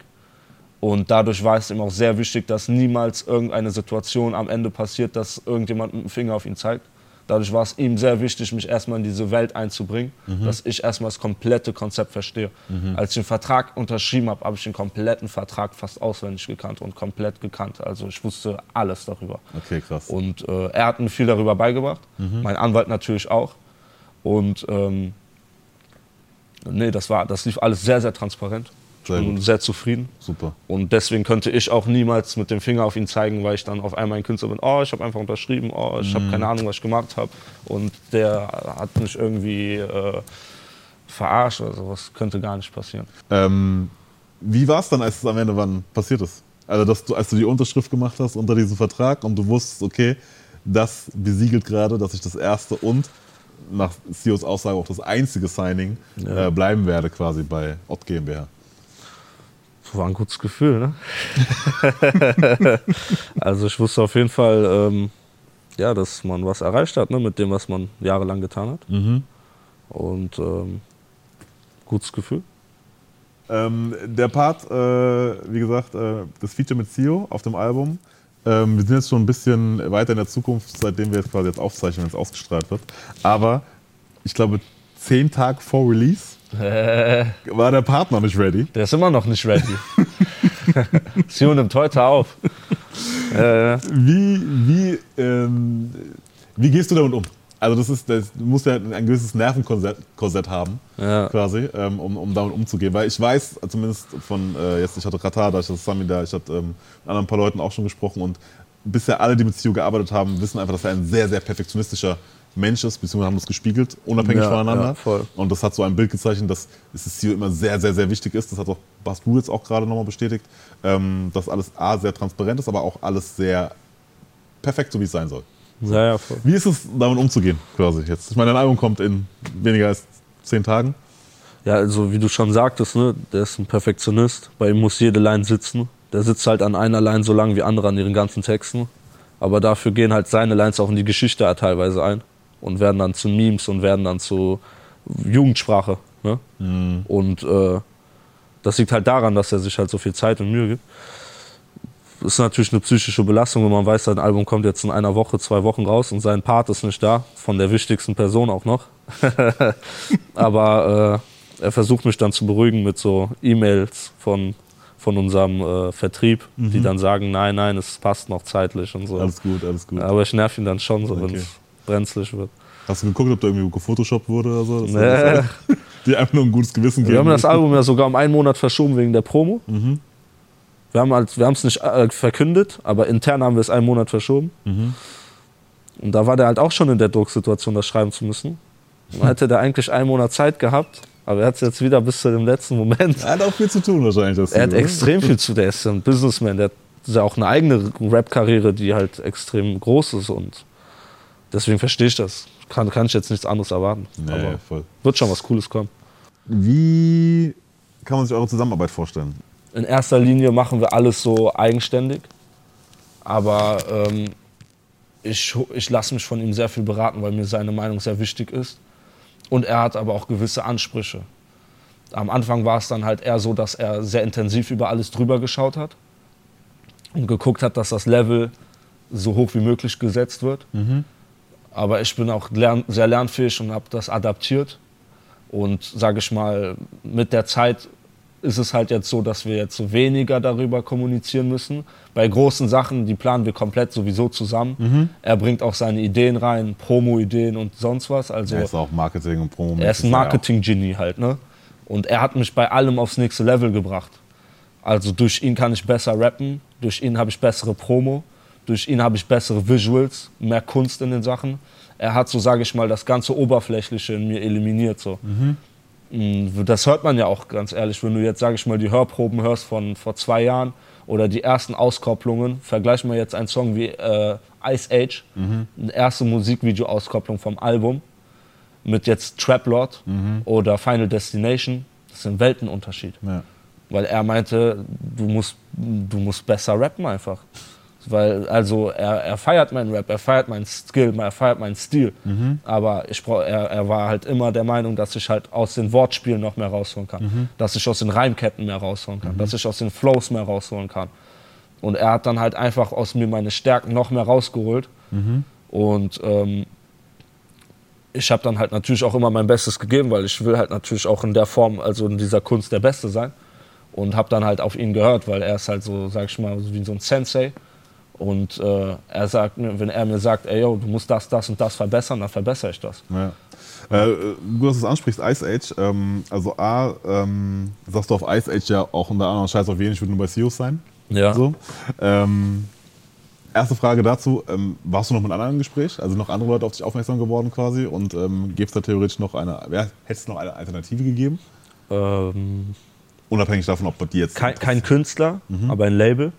Und dadurch war es ihm auch sehr wichtig, dass niemals irgendeine Situation am Ende passiert, dass irgendjemand mit dem Finger auf ihn zeigt. Dadurch war es ihm sehr wichtig, mich erstmal in diese Welt einzubringen, Mhm. dass ich erstmal das komplette Konzept verstehe. Als ich den Vertrag unterschrieben habe, habe ich den kompletten Vertrag fast auswendig gekannt und komplett gekannt. Also ich wusste alles darüber. Okay, krass. Und äh, er hat mir viel darüber beigebracht, Mhm. mein Anwalt natürlich auch. Und ähm, nee, das, war, das lief alles sehr, sehr transparent. Sehr bin gut. sehr zufrieden. Super. Und deswegen könnte ich auch niemals mit dem Finger auf ihn zeigen, weil ich dann auf einmal ein Künstler bin. Oh, ich habe einfach unterschrieben. Oh, ich Mhm. habe keine Ahnung, was ich gemacht habe. Und der hat mich irgendwie äh, verarscht oder sowas. Könnte gar nicht passieren. Ähm, wie war es dann, als es am Ende wann passiert ist? Also, dass du, als du die Unterschrift gemacht hast unter diesem Vertrag und du wusstest, okay, das besiegelt gerade, dass ich das erste und nach CEOs Aussage auch das einzige Signing äh, bleiben werde quasi bei Ott GmbH. War ein gutes Gefühl, ne? also ich wusste auf jeden Fall, ähm, ja, dass man was erreicht hat, ne, mit dem, was man jahrelang getan hat. Und ähm, gutes Gefühl. Ähm, der Part, äh, wie gesagt, äh, das Feature mit CEO auf dem Album. Ähm, wir sind jetzt schon ein bisschen weiter in der Zukunft, seitdem wir jetzt quasi jetzt aufzeichnen, wenn es ausgestrahlt wird. Aber ich glaube, zehn Tage vor Release war der Part noch nicht ready. Der ist immer noch nicht ready. Sio nimmt heute auf. Äh, Wie, wie, ähm, wie gehst du damit um? Also das ist, das, du musst ja ein gewisses Nervenkorsett Korsett haben, Ja. quasi, ähm, um, um damit umzugehen. Weil ich weiß, zumindest von äh, jetzt, ich hatte Ratada, ich hatte Sami da, ich hatte ähm, mit anderen paar Leuten auch schon gesprochen und bisher alle, die mit Theo gearbeitet haben, wissen einfach, dass er ein sehr, sehr perfektionistischer Mensch ist, beziehungsweise haben das gespiegelt, unabhängig Ja, voneinander. ja, voll. Und das hat so ein Bild gezeichnet, dass es das Theo immer sehr, sehr, sehr wichtig ist. Das hat auch Bas Du jetzt auch gerade nochmal bestätigt, ähm, dass alles A, sehr transparent ist, aber auch alles sehr perfekt, so wie es sein soll. ja, ja, voll. Wie ist es, damit umzugehen, quasi jetzt? Ich meine, dein Album kommt in weniger als zehn Tagen. Ja, also wie du schon sagtest, ne, der ist ein Perfektionist. Bei ihm muss jede Line sitzen. Der sitzt halt an einer Line so lange wie andere an ihren ganzen Texten. Aber dafür gehen halt seine Lines auch in die Geschichte teilweise ein und werden dann zu Memes und werden dann zu Jugendsprache. Ne? Und äh, das liegt halt daran, dass er sich halt so viel Zeit und Mühe gibt. Das ist natürlich eine psychische Belastung, wenn man weiß, sein Album kommt jetzt in einer Woche, zwei Wochen raus und sein Part ist nicht da, von der wichtigsten Person auch noch. Aber äh, er versucht mich dann zu beruhigen mit so E-Mails von, von unserem äh, Vertrieb, die dann sagen, nein, nein, es passt noch zeitlich und so. Alles gut, alles gut. Aber ich nerv ihn dann schon so, Okay. wenn es brenzlig wird. Hast du geguckt, ob da irgendwie gefotoshoppt wurde oder so? Das Nee. die einfach nur ein gutes Gewissen geben. Wir haben das Album ja sogar um einen Monat verschoben wegen der Promo. Wir haben halt, es nicht äh, verkündet, aber intern haben wir es einen Monat verschoben. Und da war der halt auch schon in der Drucksituation, das schreiben zu müssen. Und dann hätte der eigentlich einen Monat Zeit gehabt, aber er hat es jetzt wieder bis zu dem letzten Moment. Er hat auch viel zu tun wahrscheinlich. Das Er hat Theo, ne? extrem viel zu, der ist ja ein Businessman, der hat ja auch eine eigene Rap-Karriere, die halt extrem groß ist und deswegen verstehe ich das. Kann, kann ich jetzt nichts anderes erwarten. Nee, aber voll. wird schon was Cooles kommen. Wie kann man sich eure Zusammenarbeit vorstellen? In erster Linie machen wir alles so eigenständig. Aber ähm, ich, ich lasse mich von ihm sehr viel beraten, weil mir seine Meinung sehr wichtig ist. Und er hat aber auch gewisse Ansprüche. Am Anfang war es dann halt eher so, dass er sehr intensiv über alles drüber geschaut hat und geguckt hat, dass das Level so hoch wie möglich gesetzt wird. Aber ich bin auch lern sehr lernfähig und habe das adaptiert. Und sage ich mal, mit der Zeit ist es halt jetzt so, dass wir jetzt so weniger darüber kommunizieren müssen. Bei großen Sachen, die planen wir komplett sowieso zusammen. Mhm. Er bringt auch seine Ideen rein, Promo-Ideen und sonst was. Also Er ist auch Marketing und Promo. er ist ein Marketing-Genie halt, ne? Und er hat mich bei allem aufs nächste Level gebracht. Also durch ihn kann ich besser rappen, durch ihn habe ich bessere Promo, durch ihn habe ich bessere Visuals, mehr Kunst in den Sachen. Er hat so, sage ich mal, das ganze Oberflächliche in mir eliminiert so. Mm, Das hört man ja auch ganz ehrlich, wenn du jetzt, sage ich mal, die Hörproben hörst von vor zwei Jahren oder die ersten Auskopplungen. Vergleich mal jetzt einen Song wie äh, Ice Age, eine erste Musikvideo-Auskopplung vom Album mit jetzt Trap Lord oder Final Destination. Das ist ein Weltenunterschied. Ja. Weil er meinte, du musst, du musst besser rappen einfach. Weil, also, er, er feiert meinen Rap, er feiert meinen Skill, er feiert meinen Stil. Aber ich er, er war halt immer der Meinung, dass ich halt aus den Wortspielen noch mehr rausholen kann. Dass ich aus den Reimketten mehr rausholen kann. Dass ich aus den Flows mehr rausholen kann. Und er hat dann halt einfach aus mir meine Stärken noch mehr rausgeholt. Und ähm, ich habe dann halt natürlich auch immer mein Bestes gegeben, weil ich will halt natürlich auch in der Form, also in dieser Kunst der Beste sein. Und habe dann halt auf ihn gehört, weil er ist halt so, sag ich mal, wie so ein Sensei. Und äh, er sagt wenn er mir sagt, ey, yo, du musst das, das und das verbessern, dann verbessere ich das. Ja. Äh, du, dass du es ansprichst, Ice Age. Ähm, also A, ähm, sagst du auf Ice Age ja auch unter anderem Scheiß auf jeden, ich würde nur bei Seos sein. Ja. So. Ähm, erste Frage dazu, ähm, warst du noch mit anderen im Gespräch? Also noch andere Leute auf dich aufmerksam geworden quasi? Und ähm, gäbe es da theoretisch noch eine, wer, hättest du noch eine Alternative gegeben? Ähm, Unabhängig davon, ob die jetzt... kein, kein Künstler, aber ein Label.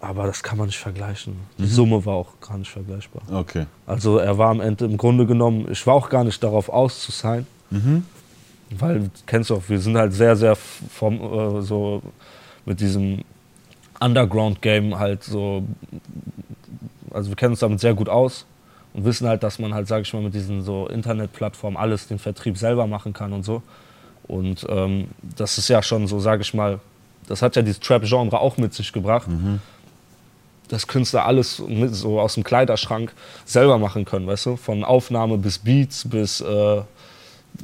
Aber das kann man nicht vergleichen. Die Summe war auch gar nicht vergleichbar. Okay. Also er war am Ende im Grunde genommen, ich war auch gar nicht darauf aus zu sein. Weil, kennst du auch, wir sind halt sehr, sehr vom, äh, so mit diesem Underground-Game halt so, also wir kennen uns damit sehr gut aus und wissen halt, dass man halt, sage ich mal, mit diesen so Internetplattformen alles den Vertrieb selber machen kann und so. Und ähm, das ist ja schon so, sage ich mal, das hat ja dieses Trap-Genre auch mit sich gebracht dass Künstler alles so aus dem Kleiderschrank selber machen können, weißt du? Von Aufnahme bis Beats bis, äh,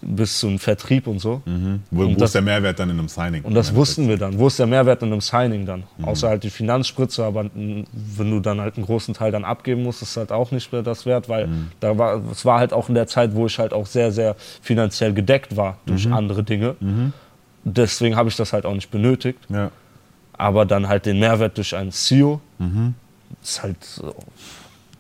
bis zum Vertrieb und so. Wo, Und wo das- ist der Mehrwert dann in einem Signing? Und das wussten wir dann. Wo ist der Mehrwert in einem Signing dann? Mhm. Außer halt die Finanzspritze, aber wenn du dann halt einen großen Teil dann abgeben musst, ist halt auch nicht mehr das wert, weil Mhm. da war, es war halt auch in der Zeit, wo ich halt auch sehr, sehr finanziell gedeckt war durch Mhm. andere Dinge. Deswegen habe ich das halt auch nicht benötigt. Ja. Aber dann halt den Mehrwert durch ein CEO Mhm. ist halt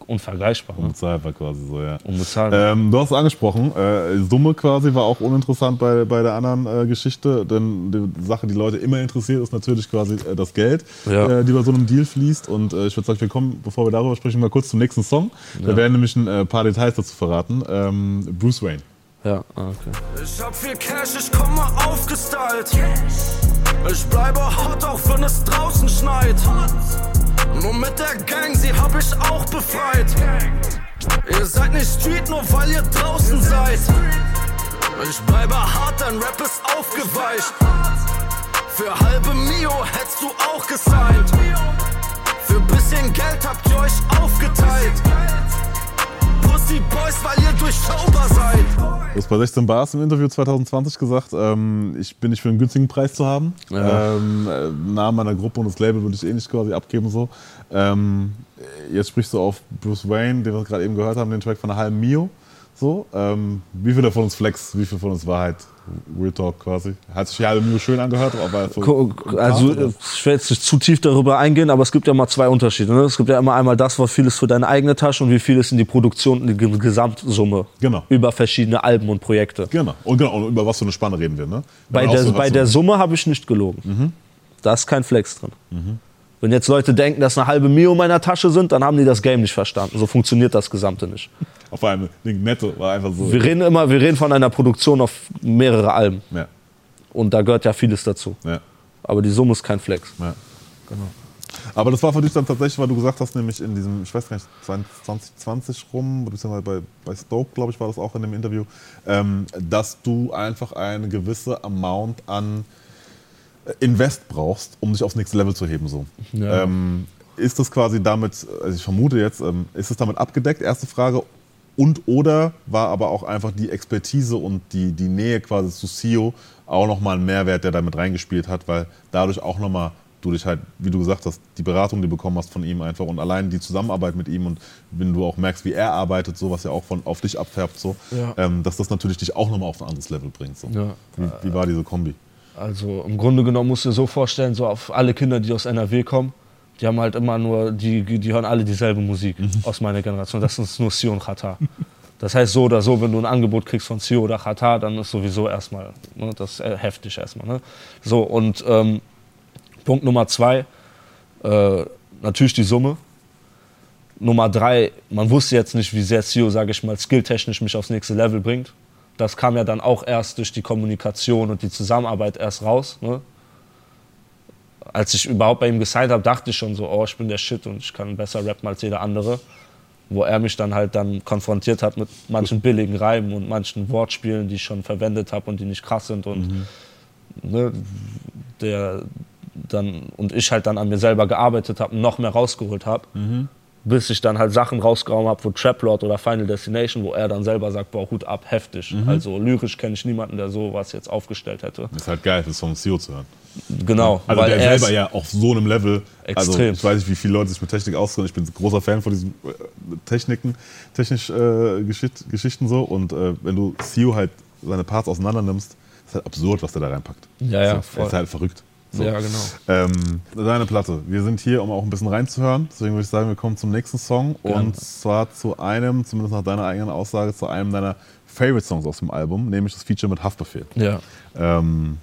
unvergleichbar. Ne? Unbezahlbar quasi so, ja. Unbezahlbar. Ähm, du hast es angesprochen, äh, Summe quasi war auch uninteressant bei, bei der anderen äh, Geschichte, denn die Sache, die Leute immer interessiert, ist natürlich quasi äh, das Geld, Ja. äh, die bei so einem Deal fließt. Und äh, ich würde sagen, wir kommen, bevor wir darüber sprechen, mal kurz zum nächsten Song. Wir werden nämlich ein äh, paar Details dazu verraten. Ähm, Bruce Wayne. Ja, ah, okay. Ich hab viel Cash, ich komme aufgestylt. Ich bleibe hot, auch wenn es draußen schneit. Nur mit der Gang, sie hab ich auch befreit. Ihr seid nicht Street, nur weil ihr draußen seid. Ich bleibe hart, dein Rap ist aufgeweicht. Für halbe Mio hättest du auch gesigned. Für bisschen Geld habt ihr euch aufgeteilt. Pussy Boys, weil ihr durchschaubar seid. Du hast bei 16 Bars im Interview 2020 gesagt, ähm, ich bin nicht für einen günstigen Preis zu haben. Ja. Ähm, äh, Namen meiner Gruppe und das Label würde ich eh nicht quasi abgeben. So. Ähm, jetzt sprichst du auf Bruce Wayne, den wir gerade eben gehört haben, den Track von einer halben Mio. So, ähm, wie viel davon ist Flex, wie viel von uns Wahrheit? Real Talk quasi. Hat sich die halbe Mio schön angehört, aber so Also oder? ich will jetzt nicht zu tief darüber eingehen, aber es gibt ja mal zwei Unterschiede. Ne? Es gibt ja immer einmal das, was viel ist für deine eigene Tasche und wie viel ist in die Produktion, in die Ge- Gesamtsumme Genau. über verschiedene Alben und Projekte. Genau. Und genau, und über was für eine Spanne reden wir, ne? Bei der, so bei der Summe habe ich nicht gelogen. Da ist kein Flex drin. Wenn jetzt Leute denken, dass eine halbe Mio in meiner Tasche sind, dann haben die das Game nicht verstanden. So funktioniert das Gesamte nicht. Auf einmal, Ding, netto, war einfach so. Wir reden immer, wir reden von einer Produktion auf mehrere Alben. Ja, Und da gehört ja vieles dazu. ja. Aber die Summe ist kein Flex. Ja. Aber das war für dich dann tatsächlich, weil du gesagt hast, nämlich in diesem, ich weiß gar nicht, 2020 rum, beziehungsweise bei, bei Stoke, glaube ich, war das auch in dem Interview, ähm, dass du einfach eine gewisse Amount an Invest brauchst, um dich aufs nächste Level zu heben. So. Ja. Ähm, ist das quasi damit, also ich vermute jetzt, ähm, ist es damit abgedeckt? Erste Frage. Und oder war aber auch einfach die Expertise und die, die Nähe quasi zu CEO auch nochmal ein Mehrwert, der damit reingespielt hat, weil dadurch auch nochmal du dich halt, wie du gesagt hast, die Beratung, die du bekommen hast von ihm einfach und allein die Zusammenarbeit mit ihm und wenn du auch merkst, wie er arbeitet, so was ja auch von auf dich abfärbt, so, Ja. ähm, dass das natürlich dich auch nochmal auf ein anderes Level bringt. So. Ja. Wie, wie war diese Kombi? Also im Grunde genommen musst du dir so vorstellen, so auf alle Kinder, die aus NRW kommen, die haben halt immer nur, die, die hören alle dieselbe Musik aus meiner Generation. Das ist nur Sio und Chata. Das heißt so oder so, wenn du ein Angebot kriegst von Sio oder Chata, dann ist sowieso erstmal, ne, das ist äh, heftig erstmal. Ne? So und ähm, Punkt Nummer zwei, äh, natürlich die Summe. Nummer drei, man wusste jetzt nicht, wie sehr Sio, sage ich mal, skilltechnisch mich aufs nächste Level bringt. Das kam ja dann auch erst durch die Kommunikation und die Zusammenarbeit erst raus. Ne? Als ich überhaupt bei ihm gesigned habe, dachte ich schon so, oh, ich bin der Shit und ich kann besser rappen als jeder andere. Wo er mich dann halt dann konfrontiert hat mit manchen billigen Reimen und manchen Wortspielen, die ich schon verwendet habe und die nicht krass sind. Und ne, der dann und ich halt dann an mir selber gearbeitet habe und noch mehr rausgeholt habe, bis ich dann halt Sachen rausgehauen habe, wo Traplord oder Final Destination, wo er dann selber sagt, boah, Hut ab, heftig. Also lyrisch kenne ich niemanden, der sowas jetzt aufgestellt hätte. Ist halt geil, das vom CEO zu hören. Genau, Also der er selber ist, ja auf so einem Level. Also Extrem. ich weiß nicht, wie viele Leute sich mit Technik auskennen. Ich bin ein großer Fan von diesen äh, Techniken, technisch äh, Geschicht, Geschichten so. Und äh, wenn du CEO halt seine Parts auseinander nimmst, ist halt absurd, was der da reinpackt. Ja, ja, ist, voll. ist halt verrückt. So. Ja, genau. Ähm, deine Platte. Wir sind hier, um auch ein bisschen reinzuhören. Deswegen würde ich sagen, wir kommen zum nächsten Song. Gerne. Und zwar zu einem, zumindest nach deiner eigenen Aussage, zu einem deiner Favorite Songs aus dem Album, nämlich das Feature mit Haftbefehl. Ja. Ähm,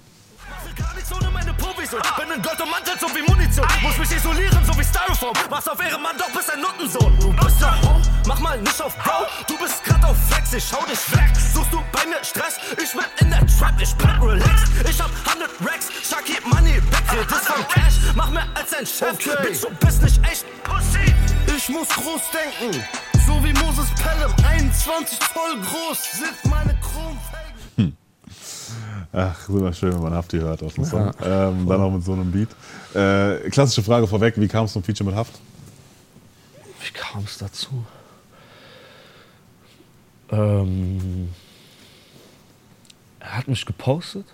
Gar nichts ohne meine Provision. Bin in Gold ummantel, so wie Munition. Muss mich isolieren, so wie Styrofoam. Mach's auf Ehrenmann, doch bist ein Nuttensohn. Du bist ja Ho, mach mal nicht auf Bro. Du bist grad auf Flex, ich schau dich weg. Suchst du bei mir Stress? Ich bin in der Trap, ich bin relaxed. Ich hab 100 Racks, Shaki Money, back hier, das von Cash. Mach mehr als ein Chef, Bitch, du bist nicht echt Pussy. Ich muss groß denken, so wie Moses Pelham. 21 Zoll groß sind meine. Ach, super schön, wenn man Hafti hört auf dem Song. ähm, dann auch mit so einem Beat. Äh, klassische Frage vorweg, wie kam es zum Feature mit Haft? Wie kam es dazu? Ähm, er hat mich gepostet.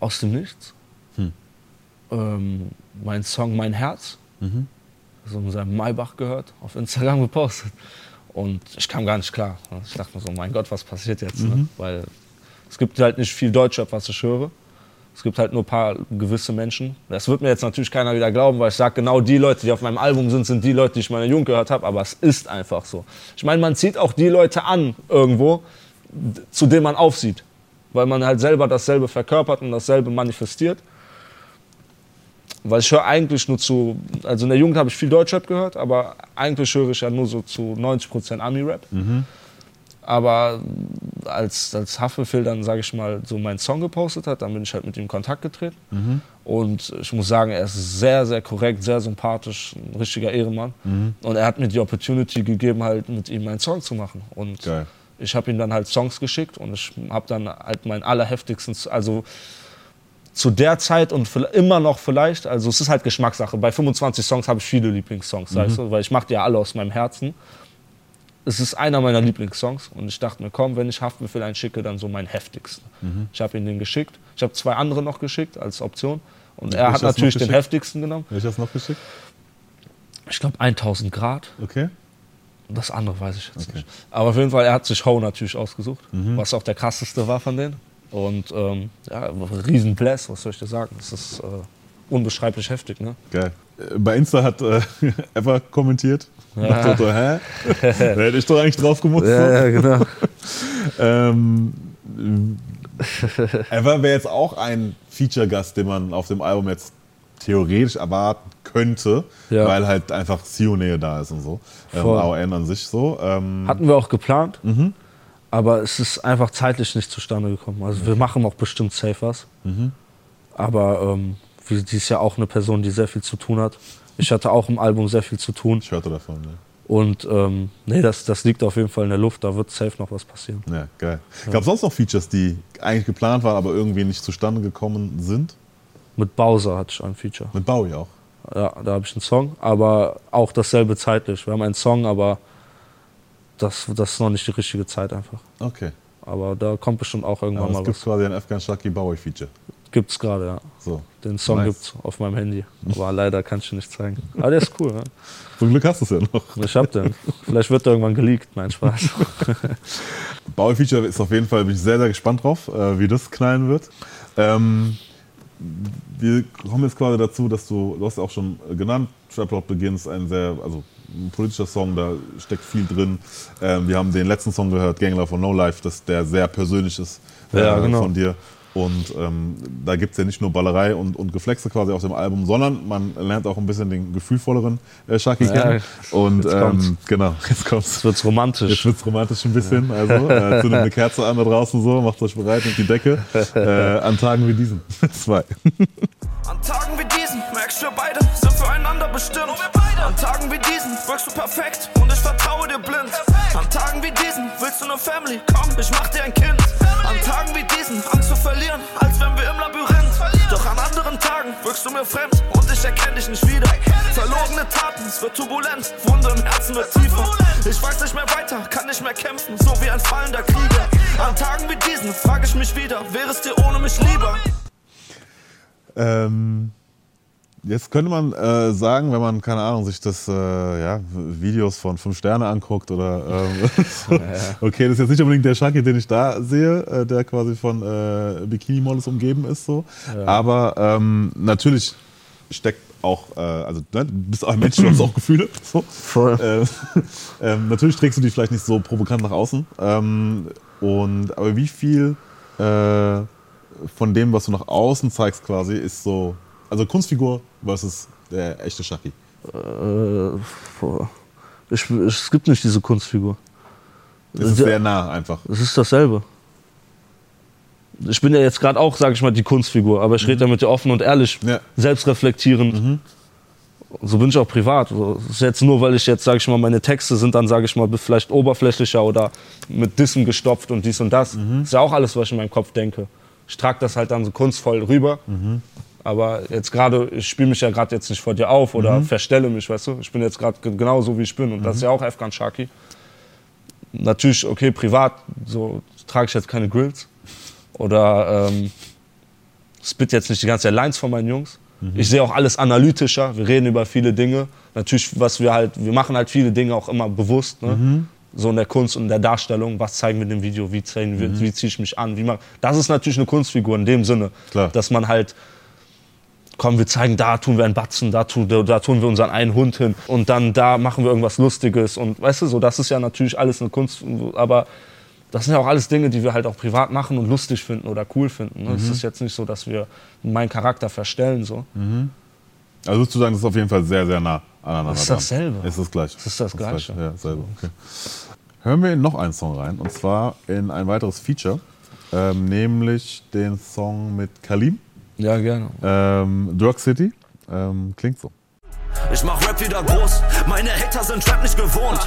Aus dem Nichts. Ähm, mein Song Mein Herz. So in seinem Maybach gehört, auf Instagram gepostet. Und ich kam gar nicht klar. Ich dachte mir so, mein Gott, was passiert jetzt? Ne? Weil es gibt halt nicht viel Deutschrap, was ich höre. Es gibt halt nur ein paar gewisse Menschen. Das wird mir jetzt natürlich keiner wieder glauben, weil ich sage, genau die Leute, die auf meinem Album sind, sind die Leute, die ich meiner Jugend gehört habe. Aber es ist einfach so. Ich meine, man zieht auch die Leute an irgendwo, zu denen man aufsieht. Weil man halt selber dasselbe verkörpert und dasselbe manifestiert. Weil ich höre eigentlich nur zu, also in der Jugend habe ich viel Deutschrap gehört, aber eigentlich höre ich ja nur so zu 90% Ami-Rap. Aber als, als Haftbefehl dann, sage ich mal, so meinen Song gepostet hat, dann bin ich halt mit ihm in Kontakt getreten. Und ich muss sagen, er ist sehr, sehr korrekt, sehr sympathisch, ein richtiger Ehrenmann. Und er hat mir die Opportunity gegeben, halt mit ihm einen Song zu machen. Und Geil. ich habe ihm dann halt Songs geschickt und ich habe dann halt meinen allerheftigsten, also zu der Zeit und immer noch vielleicht, also es ist halt Geschmackssache. Bei 25 Songs habe ich viele Lieblingssongs, weißt du, weil ich mache die ja alle aus meinem Herzen. Es ist einer meiner Lieblingssongs und ich dachte mir, komm, wenn ich Haftbefehl einschicke, dann so mein heftigsten. Ich habe ihn den geschickt. Ich habe zwei andere noch geschickt als Option und er hat natürlich den heftigsten genommen. Welches noch geschickt? Ich glaube 1000 Grad. Okay. Das andere weiß ich jetzt Okay. nicht. Aber auf jeden Fall, er hat sich Ho natürlich ausgesucht, Mhm. was auch der krasseste war von denen. Und ähm, ja, riesen Bless, was soll ich dir sagen? Das ist äh, unbeschreiblich heftig, ne? Geil. Äh, Bei Insta hat äh, Ever kommentiert. Dem Motto, hä? da hätte ich doch eigentlich drauf gemusst. genau. Ähm, Ever wäre jetzt auch ein Feature-Gast, den man auf dem Album jetzt theoretisch erwarten könnte, Ja. weil halt einfach Sio-Nähe da ist und so. Ähm, Voll. AON an sich so. Ähm, Hatten wir auch geplant, Mhm. aber es ist einfach zeitlich nicht zustande gekommen. Also wir machen auch bestimmt safe was. Mhm. Aber ähm, wie- die ist ja auch eine Person, die sehr viel zu tun hat. Ich hatte auch im Album sehr viel zu tun. ich hörte davon, ne? Und ähm, nee, das, das liegt auf jeden Fall in der Luft. Da wird safe noch was passieren. Ja, geil. Gab es sonst noch Features, die eigentlich geplant waren, aber irgendwie nicht zustande gekommen sind? Mit Bowser hatte ich ein Feature. Mit Bowie auch. Ja, da habe ich einen Song, aber auch dasselbe zeitlich. Wir haben einen Song, aber das, das ist noch nicht die richtige Zeit einfach. Okay. Aber da kommt bestimmt auch irgendwann Aber es mal gibt was. quasi ein Afghan Shaki Bowie-Feature. Gibt's gerade, ja. So. Den Song Nice. gibt's auf meinem Handy. Aber leider kann ich ihn nicht zeigen. Aber der ist cool, ja. Zum Glück hast du es ja noch. Ich hab den. Vielleicht wird der irgendwann geleakt, nein, Spaß. Bowie-Feature ist auf jeden Fall, bin ich sehr, sehr gespannt drauf, äh, wie das knallen wird. Ähm, wir kommen jetzt quasi dazu, dass du, du hast ja auch schon äh, genannt, Trap Lord Begins, ein sehr, also ein politischer Song, da steckt viel drin. Ähm, wir haben den letzten Song gehört, Gangler von No Life, das, der sehr persönlich ist äh, Ja, genau. von dir. Und ähm, da gibt es ja nicht nur Ballerei und, und Geflexe quasi auf dem Album, sondern man lernt auch ein bisschen den gefühlvolleren äh, Shaki Ja, kennen. Und jetzt ähm, genau, jetzt kommt's. Jetzt wird's romantisch. Jetzt wird's romantisch ein bisschen. Also äh, zündet eine Kerze an da draußen so, macht euch bereit und die Decke. Äh, an Tagen wie diesen. Zwei. An Tagen wie diesen merkst wir beide sind füreinander bestimmt. An Tagen wie diesen wirkst du perfekt und ich vertraue dir blind. An Tagen wie diesen willst du eine Family, komm, ich mach dir ein Kind. An Tagen wie diesen Angst zu verlieren, als wären wir im Labyrinth. Doch an anderen Tagen wirkst du mir fremd und ich erkenne dich nicht wieder. Verlogene Taten, es wird turbulent, Wunde im Herzen wird tiefer. Ich weiß nicht mehr weiter, kann nicht mehr kämpfen, so wie ein fallender Krieger. An Tagen wie diesen frage ich mich wieder, wäre es dir ohne mich lieber? Ähm, jetzt könnte man äh, sagen, wenn man, keine Ahnung, sich das, äh, ja, Videos von Fünf Sterne anguckt oder, ähm, okay, das ist jetzt nicht unbedingt der Shaki, den ich da sehe, äh, der quasi von äh, Bikini-Models umgeben ist, so. Aber ähm, natürlich steckt auch, äh, also ne, du bist auch ein Mensch, du hast auch Gefühle. So. Voll. Ähm, ähm, natürlich trägst du die vielleicht nicht so provokant nach außen. Ähm, und, aber wie viel äh, von dem, was du nach außen zeigst, quasi, ist so, also Kunstfigur versus der echte Shaki. Äh, ich, es gibt nicht diese Kunstfigur. Das ist Ja. sehr nah einfach. Es ist dasselbe. Ich bin ja jetzt gerade auch, sage ich mal, die Kunstfigur, aber ich rede ja mit dir offen und ehrlich, Ja. selbstreflektierend. So bin ich auch privat. Es ist jetzt nur, weil ich jetzt, sage ich mal, meine Texte sind dann, sage ich mal, vielleicht oberflächlicher oder mit Dissen gestopft und dies und das. Ist ja auch alles, was ich in meinem Kopf denke. Ich trage das halt dann so kunstvoll rüber. Aber jetzt gerade, ich spiele mich ja gerade jetzt nicht vor dir auf oder verstelle mich, weißt du. Ich bin jetzt gerade genau so, wie ich bin. Und das ist ja auch Afghan Shaki. Natürlich, okay, privat, so trage ich jetzt keine Grills. Oder ähm, spit jetzt nicht die ganze Zeit Lines von meinen Jungs. Ich sehe auch alles analytischer. Wir reden über viele Dinge. Natürlich, was wir halt, wir machen halt viele Dinge auch immer bewusst. Ne? So in der Kunst und in der Darstellung. Was zeigen wir in dem Video? Wie, zeigen wir, wie ziehe ich mich an? Wie man, das ist natürlich eine Kunstfigur in dem Sinne, Klar. dass man halt komm, wir zeigen, da tun wir einen Batzen, da tun, da, da tun wir unseren einen Hund hin und dann da machen wir irgendwas Lustiges und weißt du, so, das ist ja natürlich alles eine Kunst, aber das sind ja auch alles Dinge, die wir halt auch privat machen und lustig finden oder cool finden. Ne? Mhm. Es ist jetzt nicht so, dass wir meinen Charakter verstellen, so. Also würdest du sagen, das ist auf jeden Fall sehr, sehr nah aneinander. Das ist dasselbe. Ist das gleiche. Das ist das Gleiche. Ja, dasselbe. Okay. Hören wir in noch einen Song rein und zwar in ein weiteres Feature, ähm, nämlich den Song mit Kalim, Ja, gerne. ähm, Drug City. Ähm, klingt so. Ich mach Rap wieder groß, meine Hater sind Rap nicht gewohnt.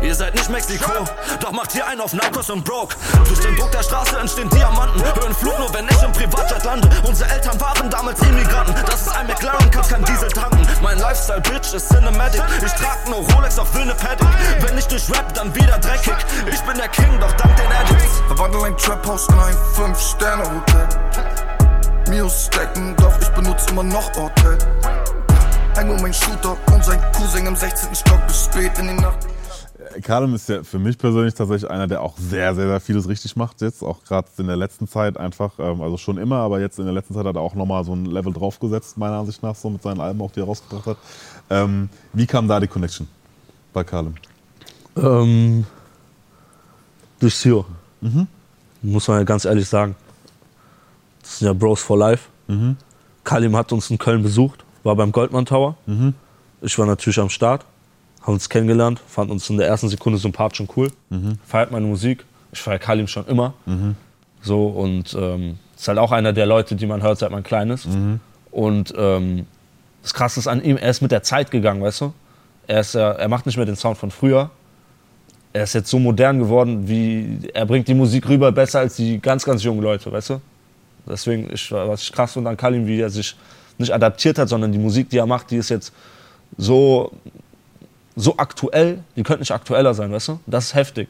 Ihr seid nicht Mexiko, doch macht hier einen auf Narcos und Broke. Durch den Druck der Straße entstehen Diamanten. Hören Flug nur, wenn ich im Privatjet lande. Unsere Eltern waren damals Immigranten. Das ist ein McLaren, kann kein Diesel tanken. Mein Lifestyle, Bitch, ist Cinematic. Ich trag nur Rolex auf Paddock. Wenn ich durch Rap, dann wieder dreckig. Ich bin der King, doch dank den Addicts. Verwandle ein Trap-Haus in ein 5-Sterne-Hotel. Mios stacken, doch ich benutze immer noch Hotel. Häng um mein Shooter und sein Cousin im 16. Stock bis spät in die Nacht. Kalim ist ja für mich persönlich tatsächlich einer, der auch sehr, sehr, sehr vieles richtig macht jetzt. Auch gerade in der letzten Zeit einfach, ähm, also schon immer, aber jetzt in der letzten Zeit hat er auch nochmal so ein Level draufgesetzt, meiner Ansicht nach, so mit seinen Alben auch, die er rausgebracht hat. Ähm, wie kam da die Connection bei Kalim? Ähm, durch Sio. Muss man ja ganz ehrlich sagen. Das sind ja Bros for Life. Kalim hat uns in Köln besucht, war beim Goldman Tower. Ich war natürlich am Start, haben uns kennengelernt, fand uns in der ersten Sekunde sympathisch und cool. Feiert meine Musik. Ich feiere Kalim schon immer. So und ähm, ist halt auch einer der Leute, die man hört, seit man klein ist. Und ähm, das Krasse ist an ihm, er ist mit der Zeit gegangen, weißt du? Er, ist ja, er macht nicht mehr den Sound von früher. Er ist jetzt so modern geworden, wie er bringt die Musik rüber besser als die ganz, ganz jungen Leute, weißt du? Deswegen, ich, was ich krass finde an Kalim, wie er sich nicht adaptiert hat, sondern die Musik, die er macht, die ist jetzt so, so aktuell, die könnte nicht aktueller sein, weißt du? Das ist heftig.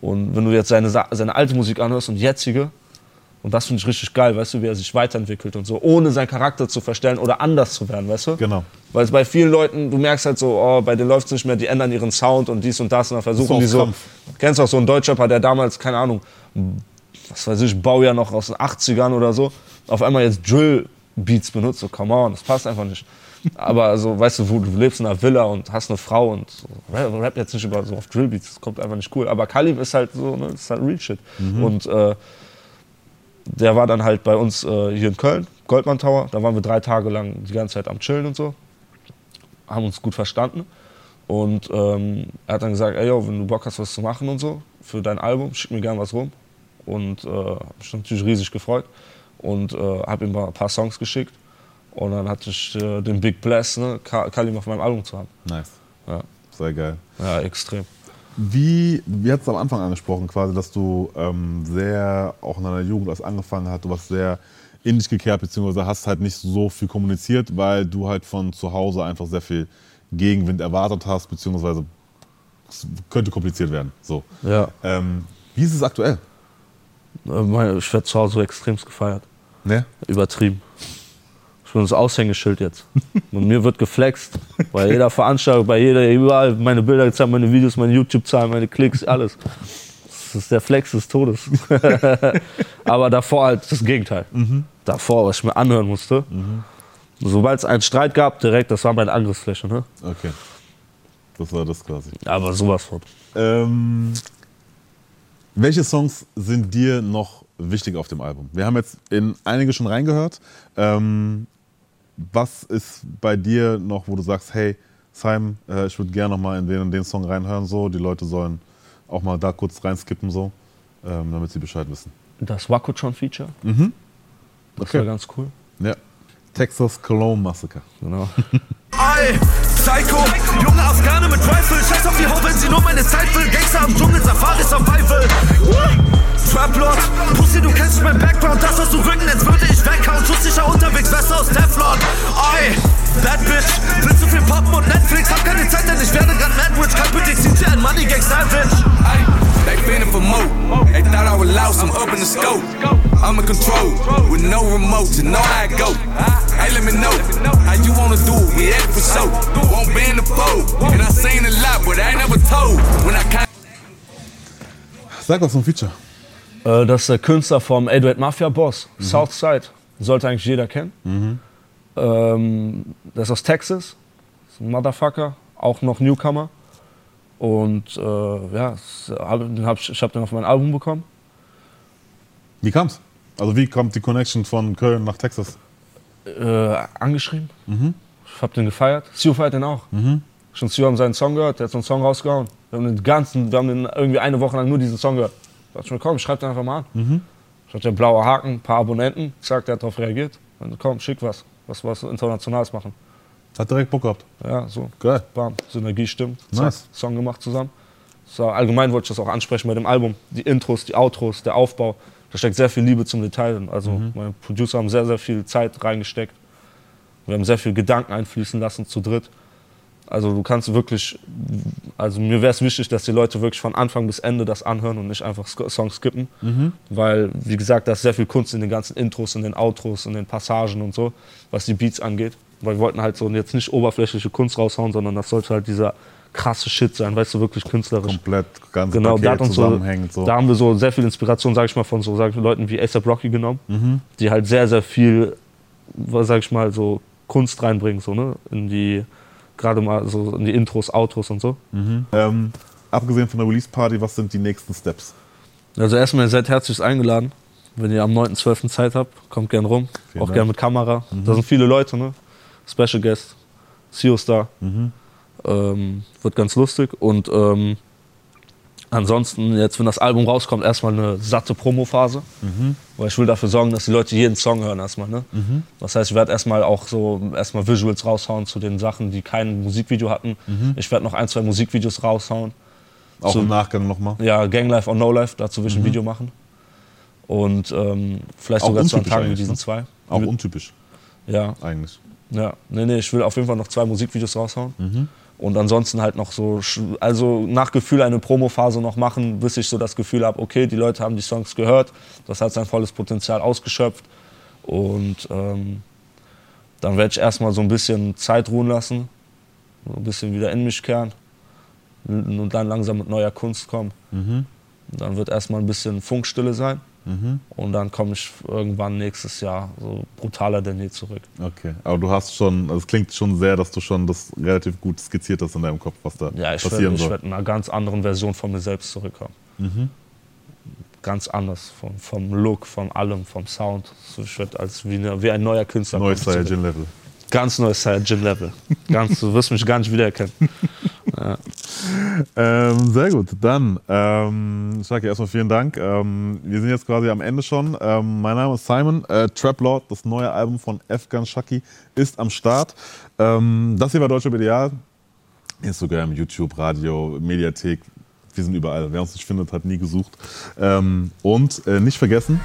Und wenn du jetzt seine, seine alte Musik anhörst und jetzige, und das finde ich richtig geil, weißt du, wie er sich weiterentwickelt und so, ohne seinen Charakter zu verstellen oder anders zu werden, weißt du? Genau. Weil es bei vielen Leuten, du merkst halt so, oh, bei denen läuft es nicht mehr, die ändern ihren Sound und dies und das und dann versuchen die so. Kampf. Kennst du auch so einen Deutschrapper, der damals, keine Ahnung, was weiß ich, Baujahr noch aus den 80ern oder so, auf einmal jetzt Drill-Beats benutzt, so come on, das passt einfach nicht. Aber also, weißt du, wo du lebst in einer Villa und hast eine Frau und so, rap, jetzt nicht über so auf Drillbeats, das kommt einfach nicht cool. Aber Kalim ist halt so, ne, das ist halt Real Shit. Und äh, der war dann halt bei uns äh, hier in Köln, Goldman Tower. Da waren wir drei Tage lang die ganze Zeit am Chillen und so. Haben uns gut verstanden. Und ähm, er hat dann gesagt, ey, yo, wenn du Bock hast, was zu machen und so für dein Album, schick mir gern was rum. Und äh, hab mich natürlich riesig gefreut. Und äh, habe ihm ein paar Songs geschickt. Und dann hatte ich äh, den Big Bless, ne, Ka- Kalim auf meinem Album zu haben. Nice. Ja, Sehr geil. ja extrem. Wie, wie hat es am Anfang angesprochen, quasi, dass du ähm, sehr, auch in deiner Jugend, als angefangen hat, du warst sehr in dich gekehrt, beziehungsweise hast halt nicht so viel kommuniziert, weil du halt von zu Hause einfach sehr viel Gegenwind erwartet hast, beziehungsweise es könnte kompliziert werden. So. Ja, Ähm, wie ist es aktuell? Äh, ich werde zu Hause extremst gefeiert. Ne? Übertrieben. Ich bin das Aushängeschild jetzt. Und mir wird geflext. Bei jeder Veranstaltung, bei jeder, überall meine Bilder gezeigt, meine Videos, meine YouTube-Zahlen, meine Klicks, alles. Das ist der Flex des Todes. Aber davor halt das Gegenteil. Davor, was ich mir anhören musste. Sobald es einen Streit gab, direkt, das war meine Angriffsfläche. Ne? Okay. Das war das quasi. Aber sowas von. Ähm, welche Songs sind dir noch wichtig auf dem Album? Wir haben jetzt in einige schon reingehört. Ähm, was ist bei dir noch, wo du sagst, hey, Simon, äh, ich würde gerne noch mal in den und den Song reinhören, so. Die Leute sollen auch mal da kurz reinskippen, so, ähm, damit sie Bescheid wissen. Das Wakutron-Feature. Das Okay. war ganz cool. Ja. Texas Cologne Massacre. Genau. Psycho, junge Afghane mit Rifle. Scheiß auf die Hau, wenn sie nur meine Zeit will. Gangster am Dschungel, Safari Survival. Traplord, Pussy, du kennst mein Background. Das, was du rücken, jetzt würde ich weghauen. Schusssicher unterwegs, Weste aus Teflon. Ey, Bad Bitch, will zu viel poppen und Netflix. Hab keine Zeit, denn ich werde grad Madwitch. Kein Politik, zieht sie ein Money Gang Savage. Ay, they feeling for more. They thought I was lost, I'm up in the scope. I'm in control with no remote to know how it go. Hey, let me know how you wanna do it. We at it for show. Won't be in the fold. And I seen a lot, but I ain't never told. When I came. Sag was zum Feature. Äh, das ist der Künstler vom 808 Mafia Boss, mhm. Southside. Sollte eigentlich jeder kennen. Mhm. Ähm, der ist aus Texas, ist ein Motherfucker, auch noch Newcomer. Und äh, ja, den hab ich, ich habe den auf mein Album bekommen. Wie kam's? Also wie kommt die Connection von Köln nach Texas? Äh, angeschrieben. Ich habe den gefeiert. Sue feiert den auch. Schon Sue haben seinen Song gehört, der hat so einen Song rausgehauen. Wir haben den ganzen, wir haben den irgendwie eine Woche lang nur diesen Song gehört. Da dachte ich mir, komm, schreib den einfach mal an. Ich hatte blauer Haken, ein paar Abonnenten, zack, der hat darauf reagiert. Und komm, schick was, was was Internationales machen. Hat direkt Bock gehabt. Ja, so. Geil. Bam, Synergie stimmt. Nice. Song gemacht zusammen. So, allgemein wollte ich das auch ansprechen bei dem Album. Die Intros, die Outros, der Aufbau. Da steckt sehr viel Liebe zum Detail drin. Also meine Producer haben sehr, sehr viel Zeit reingesteckt. Wir haben sehr viel Gedanken einfließen lassen zu dritt. Also du kannst wirklich, also mir wäre es wichtig, dass die Leute wirklich von Anfang bis Ende das anhören und nicht einfach Songs skippen. Weil, wie gesagt, da ist sehr viel Kunst in den ganzen Intros, in den Outros, in den Passagen und so, was die Beats angeht. Weil wir wollten halt so jetzt nicht oberflächliche Kunst raushauen, sondern das sollte halt dieser krasse Shit sein, weißt du, wirklich künstlerisch. Komplett, ganz Genau, da, hat uns so. So. da haben wir so sehr viel Inspiration, sag ich mal, von so sag ich, Leuten wie ASAP Rocky genommen, Mhm. die halt sehr, sehr viel, sag ich mal, so Kunst reinbringen, so, ne, in die, gerade mal so in die Intros, Outros und so. Ähm, abgesehen von der Release-Party, was sind die nächsten Steps? Also erstmal, ihr seid herzlich eingeladen. Wenn ihr am 9.12. Zeit habt, kommt gern rum. Vielen auch Dank. gern mit Kamera. Da sind viele Leute, ne? Special Guest, CEO Star. Ähm, wird ganz lustig. Und ähm, ansonsten, jetzt, wenn das Album rauskommt, erstmal eine satte Promophase. Weil ich will dafür sorgen, dass die Leute jeden Song hören erstmal. Ne? Das heißt, ich werde erstmal auch so erstmal Visuals raushauen zu den Sachen, die kein Musikvideo hatten. Ich werde noch ein, zwei Musikvideos raushauen. Auch So- im Nachgang nochmal. Ja, Gang Life or No Life, dazu will ich ein Video machen. Und ähm, vielleicht Auch sogar zwei untypisch Tage mit diesen ne? zwei. Auch untypisch, ja, eigentlich. ja. Nee, nee, ich will auf jeden Fall noch zwei Musikvideos raushauen. Und ansonsten halt noch so, also nach Gefühl eine Promophase noch machen, bis ich so das Gefühl habe, okay, die Leute haben die Songs gehört, das hat sein volles Potenzial ausgeschöpft. Und ähm, dann werde ich erstmal so ein bisschen Zeit ruhen lassen, so ein bisschen wieder in mich kehren und dann langsam mit neuer Kunst kommen. Mhm. Dann wird erstmal ein bisschen Funkstille sein. Mhm. Und dann komme ich irgendwann nächstes Jahr so brutaler denn je zurück. Okay, aber du hast schon, also es klingt schon sehr, dass du schon das relativ gut skizziert hast in deinem Kopf, was da Ja, ich werde passieren ich soll. werd in einer ganz anderen Version von mir selbst zurückkommen. Mhm. Ganz anders, vom, vom Look, von allem, vom Sound. So, Ich werde als wie, eine, wie ein neuer Künstler. Neues komme ich zurück. Saiyajin Level. Ganz neues Saiyajin Level. Ganz, du wirst mich gar nicht wiedererkennen. Ähm, sehr gut, dann, ähm, Shaki, erstmal vielen Dank. Ähm, wir sind jetzt quasi am Ende schon. Ähm, mein Name ist Simon. Äh, Trap Lord, das neue Album von Afghan Shaki, ist am Start. Ähm, das hier war Deutsche Ideal. Instagram, YouTube, Radio, Mediathek. Wir sind überall. Wer uns nicht findet, hat nie gesucht. Ähm, und äh, nicht vergessen,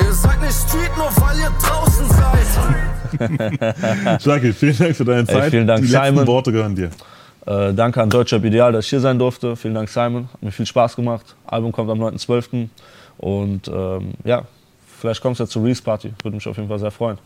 Ihr seid nicht Street, nur weil ihr draußen seid. Shaki, vielen Dank für deine Zeit. vielen Dank, Die letzten Simon. Worte gehören dir. Äh, danke an Deutscher Ideal, dass ich hier sein durfte. Vielen Dank, Simon. Hat mir viel Spaß gemacht. Album kommt am 9.12. Und ähm, ja, vielleicht kommt es ja zur Reese Party. Würde mich auf jeden Fall sehr freuen.